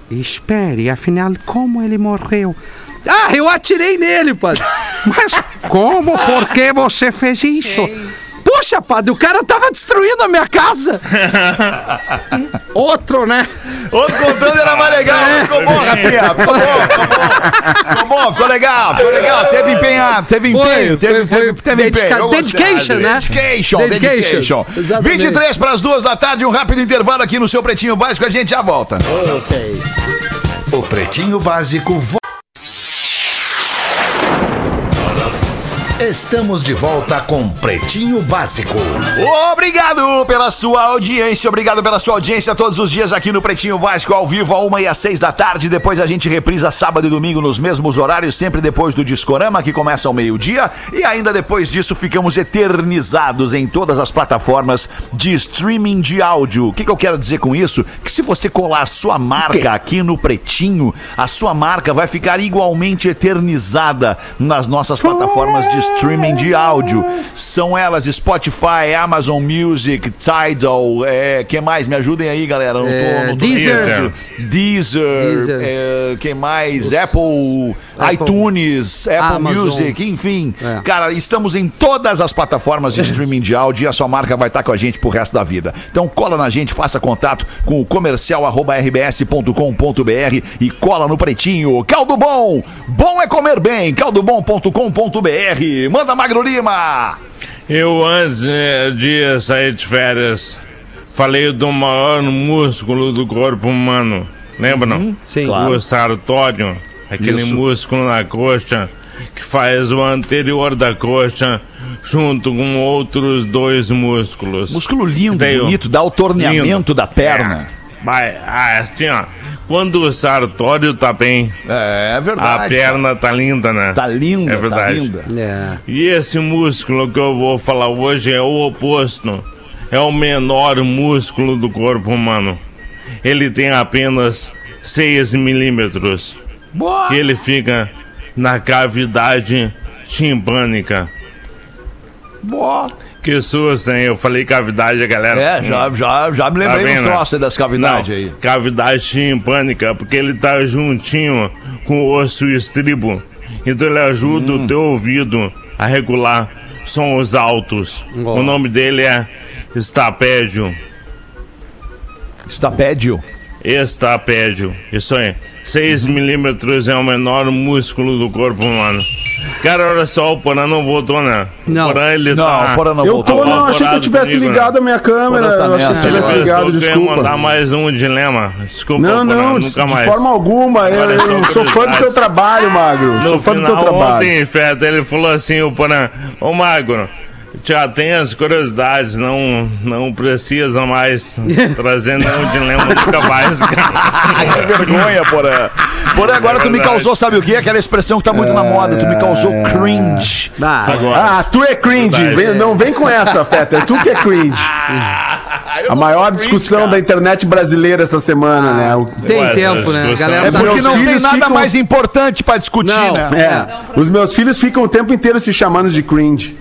Espere, afinal, como ele morreu? Ah, eu atirei nele, padre. Mas como? Por que você fez isso? Por Puxa, padre, o cara tava destruindo a minha casa. Outro, né? Outro contando era mais legal. É. Ficou bom, Rafinha. Ficou bom, ficou bom. Ficou bom, ficou legal, ficou legal. Teve empenhado, teve Foi, empenho, teve, foi, foi. teve, teve Dedica- empenho. Dedication, né? Dedication, Dedication. dedication. Exatamente. 23 para as duas da tarde, um rápido intervalo aqui no seu Pretinho Básico, a gente já volta. O Pretinho Básico. vo- Estamos de volta com Pretinho Básico. Obrigado pela sua audiência, obrigado pela sua audiência todos os dias aqui no Pretinho Básico, ao vivo, a uma e às seis da tarde. Depois a gente reprisa sábado e domingo nos mesmos horários, sempre depois do Discorama, que começa ao meio-dia. E ainda depois disso, ficamos eternizados em todas as plataformas de streaming de áudio. O que, que eu quero dizer com isso? Que se você colar a sua marca aqui no Pretinho, a sua marca vai ficar igualmente eternizada nas nossas plataformas de streaming de áudio. São elas Spotify, Amazon Music, Tidal, é, que mais? Me ajudem aí, galera. Não tô, É, não tô Deezer. Deezer, Deezer. é, que mais? Apple, Apple. iTunes, Apple Amazon. Music, enfim. É. Cara, estamos em todas as plataformas de streaming de áudio e a sua marca vai estar com a gente pro resto da vida. Então cola na gente, faça contato com o comercial arroba rbs.com.br e cola no pretinho. Caldo Bom, bom é comer bem, caldobom.com.br. Manda Magro Lima. Eu, antes eh, de sair de férias, falei do maior músculo do corpo humano. Lembra, não? Sim. O sartório, aquele Isso. músculo na coxa que faz o anterior da coxa junto com outros dois músculos. Músculo lindo, Daí, bonito, dá o torneamento Lindo. da perna. É. Vai, ah, assim, ó. Quando o sartório tá bem, É, é a verdade. perna tá linda, né? Tá linda, É tá verdade. linda. É. E esse músculo que eu vou falar hoje é o oposto. É o menor músculo do corpo humano. Ele tem apenas 6 milímetros. Boa. E ele fica na cavidade timpânica. Boa. Que susto, hein? Eu falei cavidade, galera. É, já, já, já me lembrei Tá dos vendo? troços aí das cavidades aí. cavidade timpânica, porque ele tá juntinho com o osso estribo. Então ele ajuda Hum. o teu ouvido a regular sons altos. Ó. O nome dele é estapédio. Estapédio. Estapédio. Isso aí. 6 Uhum. milímetros é o menor músculo do corpo humano. Cara, olha só, o Porã não voltou, né? Não. O Porã, ele Não, tá... o Porã não Eu voltou. tô, não, achei que eu tivesse comigo, né? ligado a minha câmera. Tá Eu achei que tivesse né? ligado, que eu ia mandar desculpa. mais um dilema. Desculpa, Não, Porã, não, de, nunca de mais. forma alguma. Eu, eu sou fã do teu trabalho, Magro. No sou fã do teu final, trabalho. ontem, Feta, ele falou assim, o Porã, ô Magro, já tem as curiosidades, não, não precisa mais trazer nenhum dilema nunca mais. Ah, que vergonha, Porã. Porã, agora É tu me causou, sabe o quê? Aquela expressão que tá muito na moda. Tu me causou cringe. Ah, Agora, Ah, tu é cringe. Verdade. Vem- não vem com essa, Feta. Tu que é cringe. A maior discussão da internet brasileira essa semana, né? O- tem Ué, tempo, né? Galera É porque meus não tem filhos nada ficam- mais importante pra discutir, Não. né? É, os meus filhos ficam o tempo inteiro se chamando de cringe.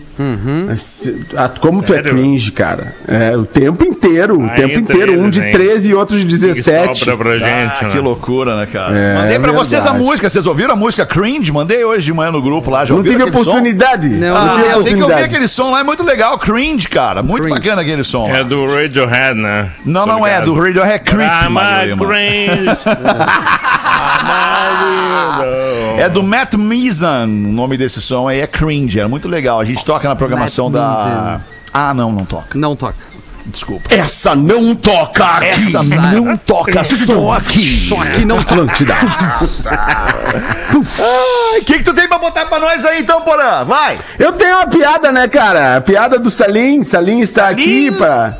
Se- ah, Como tu é Sério? cringe, cara. É, o tempo inteiro, o Ah, tempo inteiro. Um eles, de hein? 13 e outro de que 17. sobra pra gente, Ah, né? que loucura, né, cara? É, Mandei pra é vocês a música. Vocês ouviram a música Cringe? Mandei hoje de manhã no grupo lá. Já Não tive aquele som? oportunidade. Não, Ah, não tem que ouvir oportunidade. aquele som lá, é muito legal. Cringe, cara. Muito Cringe. bacana aquele som. É lá. do Radiohead, né? Não, não é. Do Radiohead é Creep, I'm cringe. É do Matt Meeson, o nome desse som aí é Cringe. É muito legal. A gente toca na programação da. Ah, não, não toca. Não toca. Desculpa. Essa não toca aqui. Essa não toca só aqui. Só que não toca. Atlântida. O que, que tu tem pra botar pra nós aí então, Porã? Vai! Eu tenho uma piada, né, cara? A piada do Salim. Salim está aqui pra.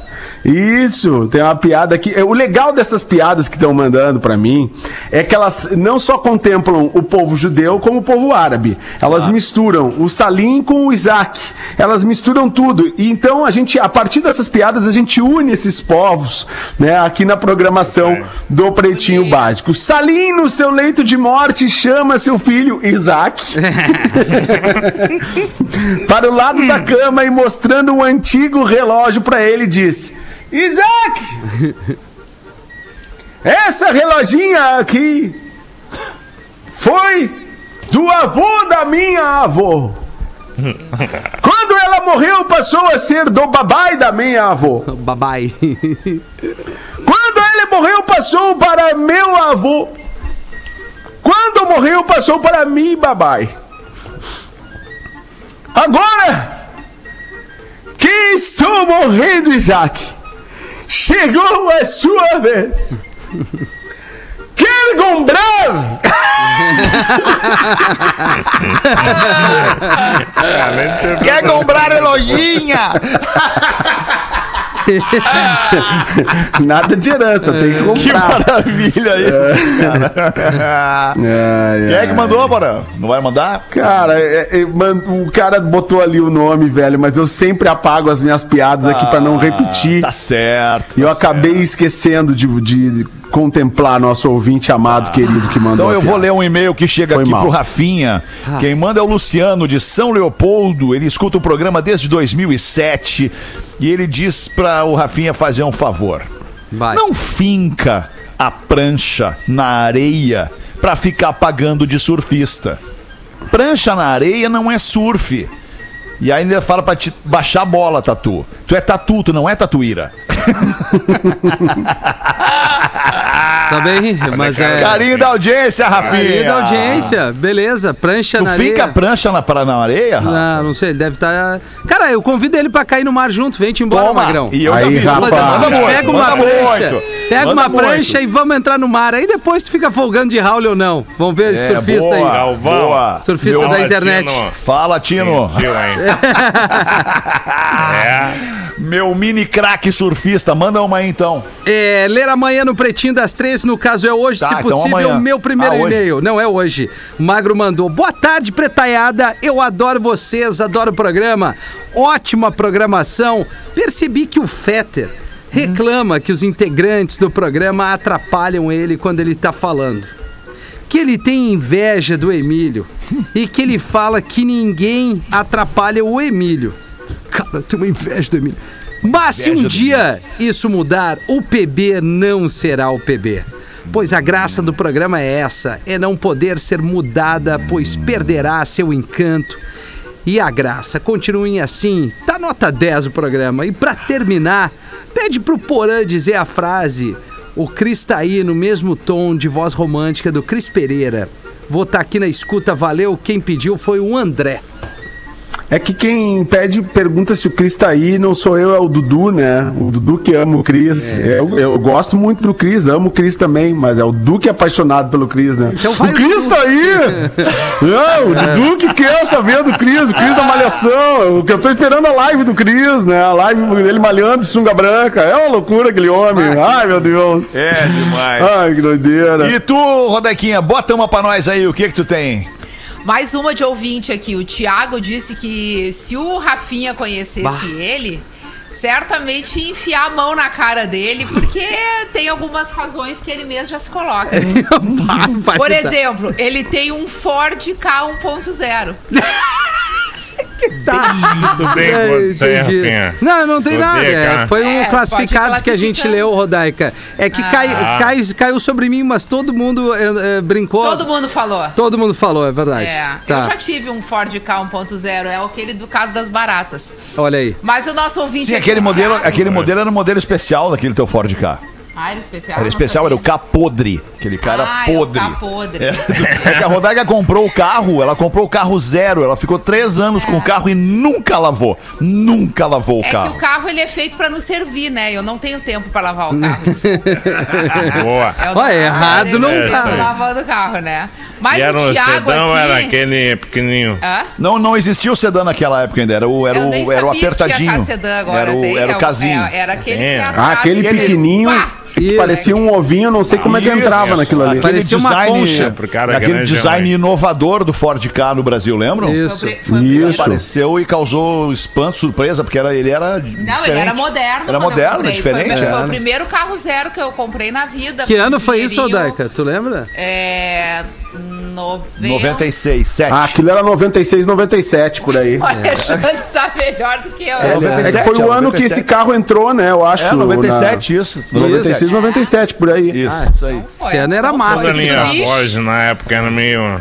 Isso, tem uma piada aqui. É, O legal dessas piadas que estão mandando pra mim é que elas não só contemplam o povo judeu, como o povo árabe. Elas misturam o Salim com o Isaac. Elas misturam tudo. E então a gente, a partir dessas piadas, a gente une esses povos, né, aqui na programação do Pretinho Básico. Salim, no seu leito de morte, chama seu filho Isaac para o lado da cama e mostrando um antigo relógio para ele, disse: Isaac! Essa reloginha aqui foi do avô da minha avó. Quando ela morreu, passou a ser do babai da minha avó. Babai. Quando ele morreu, passou para meu avô. Quando morreu, passou para mim, babai. Agora que estou morrendo, Isaac, chegou a sua vez. Quer comprar? Quer comprar relojinha? Nada de herança, tem que Que comprar. maravilha isso, cara. Quem é que mandou, Bora? Não vai mandar? Cara, é- é, man- o cara botou ali o nome, velho, mas eu sempre apago as minhas piadas aqui pra não repetir. Tá certo. E eu tá acabei certo. esquecendo de, de contemplar nosso ouvinte amado, querido, que mandou. Então eu vou ler um e-mail que chega Foi aqui mal. pro Rafinha. Quem manda é o Luciano de São Leopoldo. Ele escuta o programa desde 2007 e ele diz pra o Rafinha fazer um favor. Vai. Não finca a prancha na areia pra ficar pagando de surfista. Prancha na areia não é surf. E ainda fala pra te baixar a bola, Tatu. Tu é tatu, tu não é tatuíra. Tá bem? Mas é. Carinho da audiência, Rafinha. Carinho da audiência. Beleza. Prancha Tu na fica a areia. prancha na, pra- na areia, Rafa? Não, não sei, ele deve estar. Cara, eu convido ele pra cair no mar junto. Vem-te embora, Toma. Magrão. E eu Aí, já vi. Rafa. Manda, manda muito, pega uma manda prancha, muito. pega Manda uma muito. prancha e vamos entrar no mar. Aí depois tu fica folgando de Raul ou não. Vamos ver esse É, surfista boa, aí. Galvão. boa. Surfista Meu- da internet. Tino. Fala, Tino. Hein? é. Meu mini craque surfista. Manda uma aí, então. É, ler amanhã no Pretinho das Três, no caso é hoje, Tá, se então possível, amanhã. meu primeiro Ah, e-mail. Não é hoje. Magro mandou. Boa tarde, pretaiada. Eu adoro vocês, adoro o programa. Ótima programação. Percebi que o Fetter reclama que os integrantes do programa atrapalham ele quando ele tá falando. Que ele tem inveja do Emílio e que ele fala que ninguém atrapalha o Emílio. Cara, eu tenho uma inveja do Emílio. Mas se um dia isso mudar, o PB não será o PB. Pois a graça do programa é essa, é não poder ser mudada, pois perderá seu encanto. E a graça, continuem assim. Tá nota 10 o programa. E pra terminar, pede pro Porã dizer a frase. O Cris tá aí no mesmo tom de voz romântica do Cris Pereira. Vou estar aqui na escuta, valeu. Quem pediu foi o André. É que quem pede pergunta se o Cris tá aí, não sou eu, é o Dudu, né? O Dudu que ama o Cris. É. Eu, eu gosto muito do Cris, amo o Cris também, mas é o Dudu que é apaixonado pelo Cris, né? Então vai o Cris tá aí! não, o Dudu que quer saber do Cris, o Cris da Malhação. O que eu tô esperando a live do Cris, né? A live dele malhando de sunga branca. É uma loucura aquele homem. Ai, meu Deus. É demais. Ai, que doideira. E tu, Rodequinha, bota uma pra nós aí. O que que tu tem? Mais uma de ouvinte aqui. O Thiago disse que se o Rafinha conhecesse Bah. ele, certamente ia enfiar a mão na cara dele, porque tem algumas razões que ele mesmo já se coloca. Por exemplo, ele tem um Ford K 1.0. Tu tem É, quanto aí, entendi. Rafinha? Não, não tem nada. é, foi um É, classificados pode que a gente leu, Rodaica. É que cai, Ah. cai- caiu sobre mim, mas todo mundo é, é, brincou. Todo mundo falou. Todo mundo falou, é verdade. É, eu tá, já tive um Ford K 1.0, é aquele do caso das baratas. olha aí. Mas o nosso ouvinte Sim, aqui, aquele modelo, aquele modelo era um modelo especial daquele teu Ford K. Ah, era especial? Era especial, era o. K podre. Aquele cara Ah, é o podre. K podre. É, é que a Rodaica comprou o carro, ela comprou o carro zero. Ela ficou três anos com o carro e nunca lavou. Nunca lavou o É carro. que o carro ele é feito pra nos servir, né? Eu não tenho tempo pra lavar o carro. Boa. É Olha, do errado não tá. tempo lavando o carro, né? Mas E era o um Thiago sedã aqui... era aquele pequenininho? Hã? Não, não existia o sedã naquela época ainda. Era o, era Eu o, era o apertadinho. Agora. Era o, era é o casinho. é, era aquele que É. era Ah, aquele aquele- pequenininho Pá! Que Isso. parecia um ovinho, não sei como é que Isso. entrava naquilo ali. Aquele Parecia uma design, concha. Pro cara aquele grande, design né? inovador do Ford K no Brasil, lembram? Isso. Foi, foi. Isso. Apareceu e causou espanto, surpresa, porque era, ele era. Não, ele era moderno. Era moderno, diferente. Foi, foi é. o primeiro carro zero que eu comprei na vida. Que Foi ano foi isso, Rodaica? Tu lembra? É. 90. 96, 7. Ah, aquilo era 96, 97 por aí. O Alexandre sabe melhor do que eu. É, né? 97, É que foi o é, ano que 97. esse carro entrou, né? Eu acho. É, 97, isso. Na... 96, 97, por aí. Isso, isso aí. Foi, Esse ano era massa, a esse linha. Ford na época era meio.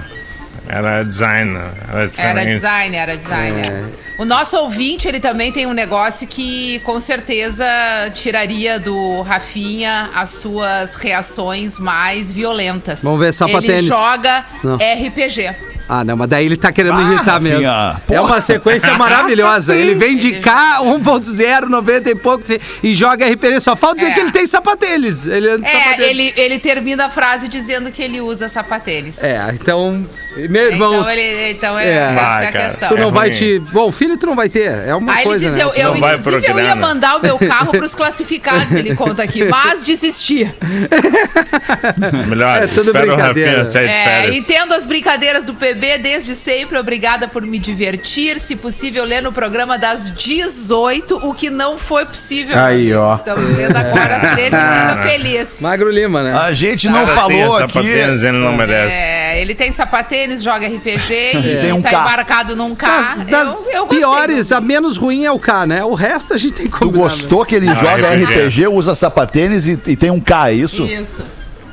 Era designer. Era diferente. Era designer, era designer. É. O nosso ouvinte, ele também tem um negócio que com certeza tiraria do Rafinha as suas reações mais violentas. Vamos ver, sapatênis. Ele joga Não. RPG. Ah, não, mas daí ele tá querendo Ah, irritar Rafinha, mesmo. É uma sequência maravilhosa. Ele vem de cá, 1.0, 90 e pouco, e joga RPG. Só falta dizer É. que ele tem sapatênis. Ele anda de É, sapatênis. ele, ele termina a frase dizendo que ele usa sapatênis. É, então, meu irmão, Então, ele, então é, É. essa Vai, é a cara. questão. tu não É vai te... Bom, filho tu não vai ter, é uma Aí ele coisa, diz, né? eu, eu inclusive eu ia grana. mandar o meu carro pros classificados, ele conta aqui, mas desisti. Melhor. É tudo brincadeira. É, entendo as brincadeiras do PB desde sempre, obrigada por me divertir, se possível ler no programa das 18, o que não foi possível. Aí, ó. Estamos lendo agora às 13 e fica feliz. Magro Lima, né? A gente não falou aqui. ele não merece. É, ele tem sapatênis, joga RPG e, tem um tá K. embarcado num K. Das, das eu, eu gostei. piores, a menos ruim é o K, né? O resto a gente tem que Tu gostou que ele Ah, joga RPG. RPG, usa sapatênis e, e tem um K, é isso? Isso.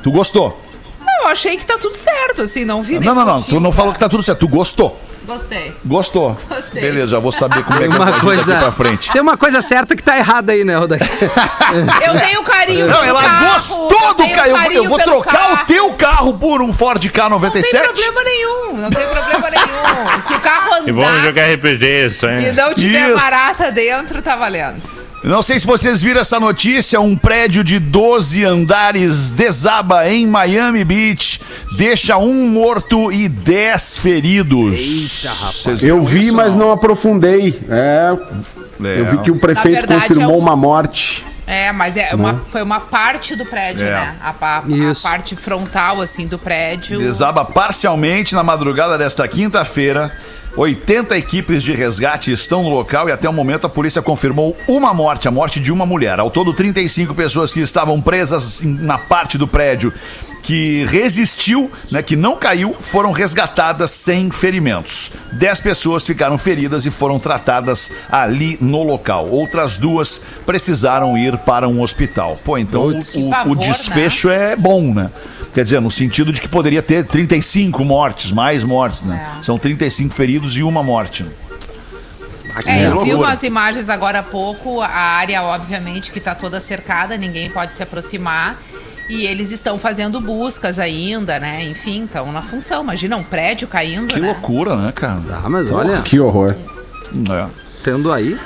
Tu gostou? Eu achei que tá tudo certo, assim, não vi Não, nenhum não, não. Tu não falou que tá tudo certo. Tu gostou. Gostei. Gostou. Gostei. Beleza, já vou saber como é que Uma coisa, pra frente. tem uma coisa certa que tá errada aí, né, Rodaí? Eu tenho carinho Não, ela carro, gostou do carro. Eu, eu vou trocar carro. o teu carro por um Ford Não tem K97. problema nenhum, não tem problema nenhum. Se o carro andar E vamos jogar RPG, isso e aí. não tiver Isso. barata dentro, tá valendo. Não sei se vocês viram essa notícia, um prédio de 12 andares desaba em Miami Beach, deixa um morto e 10 feridos. Eita, rapaz. Eu vi, mas não aprofundei. É, eu vi que o prefeito verdade, confirmou é um- uma morte. É, mas é uma, foi uma parte do prédio, É. né? A, a Isso. parte frontal, assim, do prédio. Desaba parcialmente na madrugada desta quinta-feira. 80 equipes de resgate estão no local e até o momento a polícia confirmou uma morte, a morte de uma mulher. Ao todo, 35 pessoas que estavam presas na parte do prédio que resistiu, né, que não caiu, foram resgatadas sem ferimentos. 10 pessoas ficaram feridas e foram tratadas ali no local. Outras duas precisaram ir para um hospital. Pô, então o, o- né? desfecho é bom, né? Quer dizer, no sentido de que poderia ter 35 mortes, mais mortes, né? É. São 35 feridos e uma morte. É, eu vi umas imagens agora há pouco, a área, obviamente, que tá toda cercada, ninguém pode se aproximar. E eles estão fazendo buscas ainda, né? Enfim, estão na função. Imagina um prédio caindo, Que né? loucura, né, cara? Ah, mas olha, Que horror. É. sendo aí...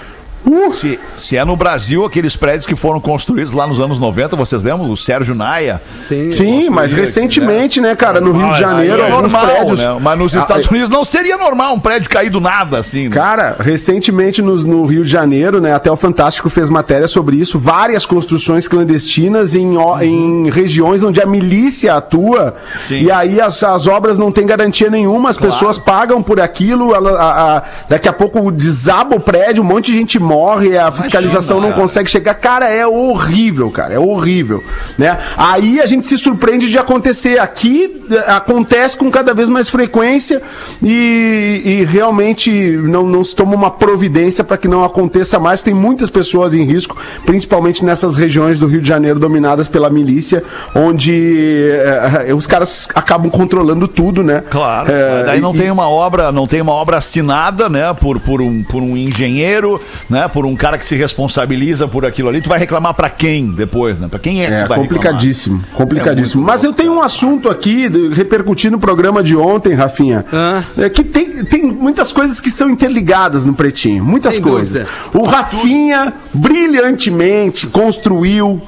Se, se é no Brasil, aqueles prédios que foram construídos lá nos anos 90, vocês lembram? O Sérgio Naia. Sim, Sim, mas aqui, recentemente, né, cara, no Rio de Janeiro, É normal, prédios. né? Mas nos Ah, Estados Unidos não seria normal um prédio cair do nada, assim. né? Cara, recentemente no, no Rio de Janeiro, né, até o Fantástico fez matéria sobre isso, várias construções clandestinas em, ó- em regiões onde a milícia atua, Sim. e aí as, as obras não têm garantia nenhuma, as pessoas pagam por aquilo, ela- a- a- daqui a pouco desaba o prédio, um monte de gente morre, a fiscalização não cara. consegue chegar. Cara, é horrível, cara, é horrível, né? Aí a gente se surpreende de acontecer. Aqui eh, acontece com cada vez mais frequência e, e realmente não, não se toma uma providência para que não aconteça mais. Tem muitas pessoas em risco, principalmente nessas regiões do Rio de Janeiro dominadas pela milícia, onde eh, os caras acabam controlando tudo, né? Claro. Eh, daí não e- tem uma obra, não tem uma obra assinada, né, por, por, um, por um engenheiro, né, por um cara que se responsabiliza por aquilo ali. Tu vai reclamar pra quem depois, né? Pra quem é que É tu vai complicadíssimo, complicadíssimo. É Mas eu tenho um assunto aqui, de- repercutindo no programa de ontem, Rafinha, Ah. é que tem, tem muitas coisas que são interligadas no Pretinho, muitas Sem coisas. dúvida. O Rafinha brilhantemente construiu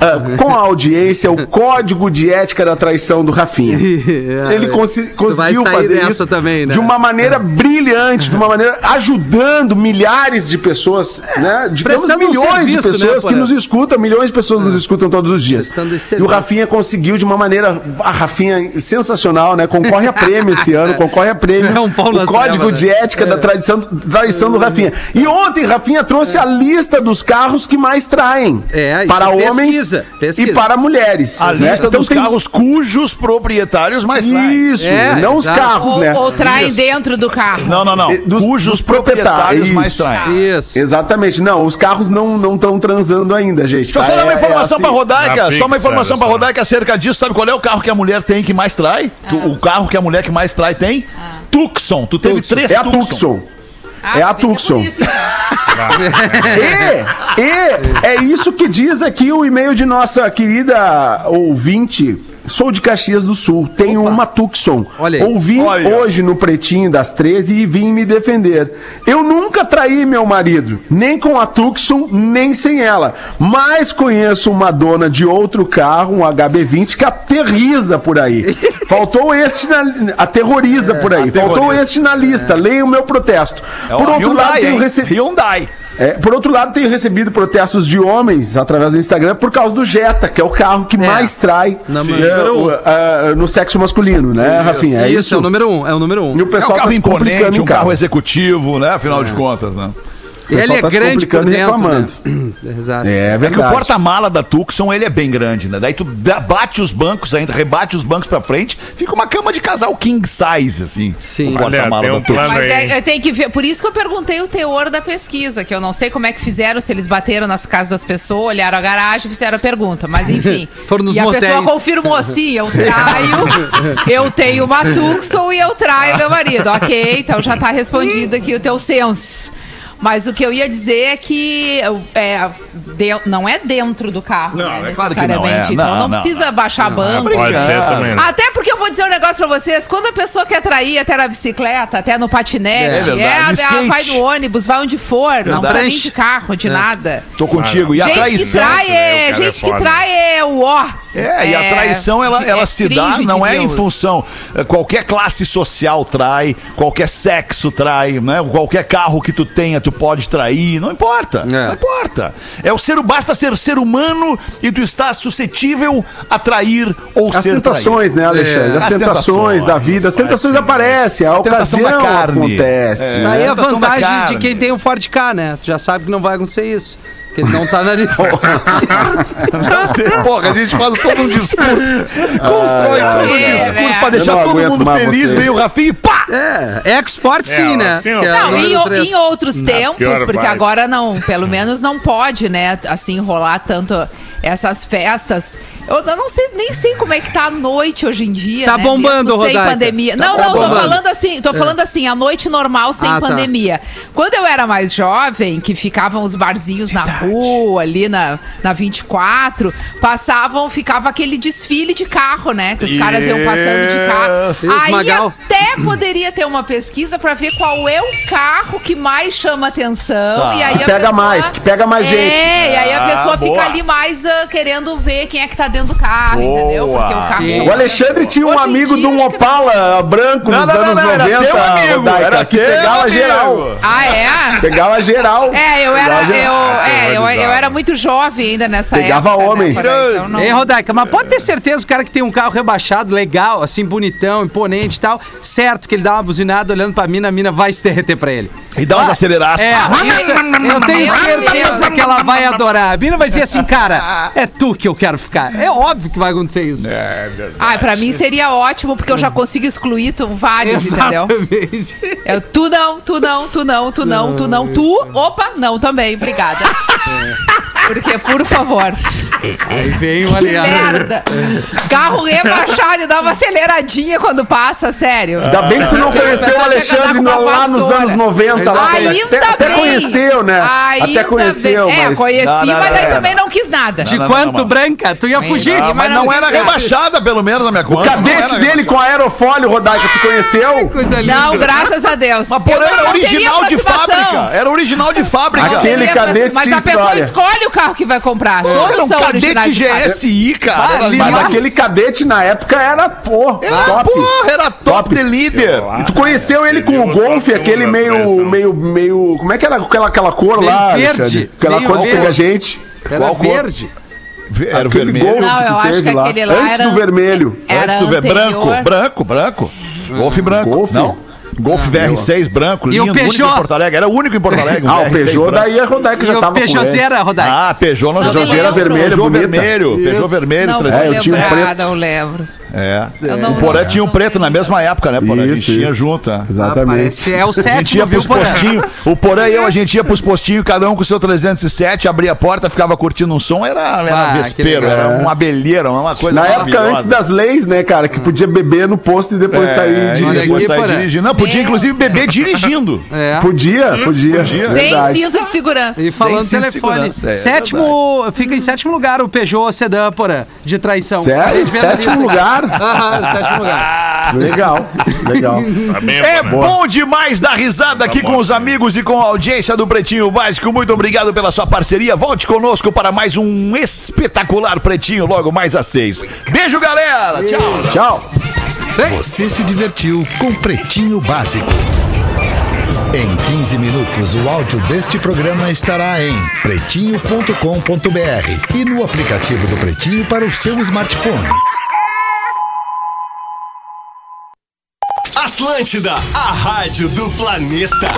ah, com a audiência o código de ética da traição do Rafinha. É, Ele conseguiu fazer isso também, né? de uma maneira brilhante, de uma maneira ajudando milhares de pessoas, né? Digamos Prestando um milhões serviço, de pessoas né, que nos escutam, milhões de pessoas nos escutam todos os dias. E o. Rafinha conseguiu de uma maneira. A Rafinha, sensacional, né? Concorre a prêmio esse ano, concorre a prêmio. É um pau o código trevas, de né? ética da tradição, traição do Rafinha. E ontem, Rafinha trouxe a lista dos carros que mais traem. É, para é homens pesquisa, Pesquisa, e para mulheres. A né? lista Então dos tem- carros cujos proprietários mais traem. Isso, É, não os exato. carros, Ou, né? ou traem Isso. dentro do carro. Não, não, não. Dos- cujos dos proprietários proprietários, mais traem. Isso. Exatamente. Não, os carros não estão transando ainda, gente. Deixa eu tá? só dar uma É- é informação assim. pra Rodaica, Na só uma informação só. Rodaica acerca disso. Sabe qual é o carro que a mulher tem que mais trai? Tu- O carro que a mulher que mais trai tem? Tucson. Tu teve Tucson. três É a Tucson. Ah, é a deve ter por Tucson. E, e é isso que diz aqui o e-mail de nossa querida ouvinte. Sou de Caxias do Sul, tenho uma Tucson. Ouvi Olha. hoje no Pretinho das 13 e vim me defender. Eu nunca traí meu marido, nem com a Tucson, nem sem ela. Mas conheço uma dona de outro carro, um HB20, que aterriza por aí. Faltou este na. Aterroriza por aí. Faltou aterroriza. este na lista. Leia o meu protesto. É, por ó, outro lado, Hyundai, tenho hein? recebido. Hyundai. É, por outro lado, tenho recebido protestos de homens através do Instagram por causa do Jetta, que é o carro que mais trai é, um. o- ah, no sexo masculino, né, Rafinha? É isso, isso. é o número um, é o número um. E o É um pessoal carro tá imponente, um carro executivo, né? Afinal de contas, né? Ele é tá grande por dentro, reclamando. né? Exato. É É que o verdade. porta-mala da Tucson, ele é bem grande, né? Daí tu bate os bancos ainda, rebate os bancos pra frente, fica uma cama de casal king size, assim. Sim. O porta-mala tem da um Tucson. Mas é, eu tenho que ver. Por isso que eu perguntei o teor da pesquisa, que eu não sei como é que fizeram, se eles bateram nas casas das pessoas, olharam a garagem e fizeram a pergunta. Mas enfim. Foram nos e a motéis. pessoa confirmou assim: eu traio, eu tenho uma Tucson e eu traio meu marido. Ok, então já tá respondido aqui o teu senso. Mas o que eu ia dizer é que é, de- não é dentro do carro, Não, né, é claro que não, necessariamente. é. Então Não, não, não, precisa não. baixar banco. Pode ser também. né? Até porque eu vou dizer um negócio pra vocês, quando a pessoa quer trair até na bicicleta, até no patinete, É verdade, é, vai no ônibus, vai onde for, não precisa nem de carro, de nada. Tô contigo. E a gente que traição. trai é, é gente que foda. trai é o ó. É, e a traição ela, é ela se dá, não é em Deus. função. eh, Qualquer classe social trai, qualquer sexo trai, né? Qualquer carro que tu tenha, tu pode trair, não importa. É. Não importa. É o ser, basta ser ser humano e tu está suscetível a trair ou As ser tentações, né, Alexandre? É. As, As tentações da tentações, vida. As tentações aparecem, a, tentação ocasião da carne. acontece. É. Tá aí a da vantagem carne. de quem tem o Ford K, né? Tu já sabe que não vai acontecer isso. Que ele não tá na lista. Porra, a gente faz todo um discurso. Constrói todo um é, discurso velho. pra deixar todo mundo feliz, vocês. vem o Rafinha e pá! É, export sim, É, né? tem é Não, número em, em outros tempos, porque agora não, pelo menos não pode, né, assim, rolar tanto essas festas. Eu, eu não sei, nem sei como é que tá a noite hoje em dia, Tá né, bombando, mesmo sem Rodaica. pandemia. Tá não, não, tô bombando. falando assim, tô falando assim, a noite normal sem Ah, tá. pandemia. Quando eu era mais jovem, que ficavam os barzinhos na rua, ali na, na 24, passavam, ficava aquele desfile de carro, né, que os caras iam passando de carro. Isso, Aí Magal. até poderia ter uma pesquisa pra ver qual é o carro que mais chama atenção. Tá. E aí Que a pega pessoa- mais, que pega mais é, gente. e aí a Ah, pessoa boa. fica ali mais ah, querendo ver quem é que tá dentro do carro, entendeu? Boa. Porque o carro Sim. O Alexandre tinha um Hoje amigo de um Opala branco Não, nos não, anos não, era 90, teu amigo, Rodaica, era que pegava amigo. geral. Ah, é? Pegava geral. É, eu era, Pegava eu, geral. é, eu, eu era muito jovem ainda nessa Pegava época. né, homens. Porém, então não- Hein, Rodaica, mas pode ter certeza o cara que tem um carro rebaixado, legal, assim, bonitão, imponente e tal, certo que ele dá uma buzinada olhando pra mina, a mina vai se derreter pra ele. E dá umas aceleraças. É, isso, eu tenho certeza que ela vai adorar. A mina vai dizer assim, cara, é tu que eu quero ficar. É óbvio que vai acontecer isso. Ai, pra mim seria ótimo, porque eu já consigo excluir tu, vários, entendeu? Exatamente. Eu, tu não, tu não, tu não, tu não, tu não, tu. Opa, não também, obrigada. Porque, por favor, Aí vem o aliado. merda. Carro rebaixado e dá uma aceleradinha quando passa, sério. Ainda bem que tu não Porque a conheceu o Alexandre uma lá nos anos 90. Lá, Ainda até, até bem. conheceu, né? Ainda até conheceu, bem. É, mas... conheci, Não, não, mas não, daí não, também não quis nada. De Não, não, quanto, não, não. Branca? Tu ia fugir. Ah, mas não era rebaixada, pelo menos, na minha O conta. cadete Não era dele com aerofólio, Rodaica, tu conheceu? Coisa linda. Não, graças a Deus. Mas porém era não original de fábrica. Era original de fábrica. Não Aquele cadete Mas a pessoa escolhe o carro que vai comprar. Todos um são cadete. GSI, cara. Ali Mas. Nossa. aquele cadete na época era, pô, Era, top. porra, era top, Top. de líder. E tu conheceu ele com o Golf, aquele meio, meio, meio... Como é que era aquela, aquela cor Meio lá, verde. Aquela Meio cor que pega a gente. Era Qual cor? verde. Era o vermelho. Não, que eu acho teve que lá. aquele lá Antes era- do vermelho. Era Antes do ver anterior. branco, branco, branco. Golfe branco. Golf? Não? Golf VR6 branco, E o lindo, único Peugeot? em Porto Alegre. Era o único em Porto Alegre. um Ah, o VR6 Peugeot branco. daí é Rodaica já tava com ele. Peugeotzeira, Rodai. Ah, Peugeot não Não me Peugeotzeira lembro. vermelha, Peugeot bonita. vermelho, Peugeot vermelho. Não, 300. vou É, eu tinha um lembrada, eu lembro. É. Não- o Porã tinha um preto na mesma época, né, Porã? A gente Isso, tinha junto. é. Ah, Exatamente. é o A gente sétimo, ia viu, pros Porã? postinhos. O Porã e eu, a gente ia pros postinhos, cada um com o seu 307, abria a porta, ficava curtindo um som, era, era Ah, vespeiro, era uma abelheira, uma coisa Na época antes das leis, né, cara, que podia beber no posto e depois É, sair dirigindo. aqui, sair Porã. dirigindo. Não, podia inclusive beber dirigindo. É. Podia, podia. Podia. Sem verdade. cinto de segurança. E falando Sem telefone. é sétimo, fica em sétimo lugar o Peugeot Sedan, Porã, de traição. Sério? na Sétimo lugar? Sétimo lugar. Legal, legal. Tá bem, É bom demais dar risada aqui bom. com os amigos e com a audiência do Pretinho Básico. Muito obrigado pela sua parceria. Volte conosco para mais um espetacular Pretinho, logo mais às seis. Beijo, galera. Tchau. Tchau. Você se divertiu com Pretinho Básico. Em 15 minutos, o áudio deste programa estará em pretinho.com.br e no aplicativo do Pretinho para o seu smartphone. Atlântida, a rádio do planeta.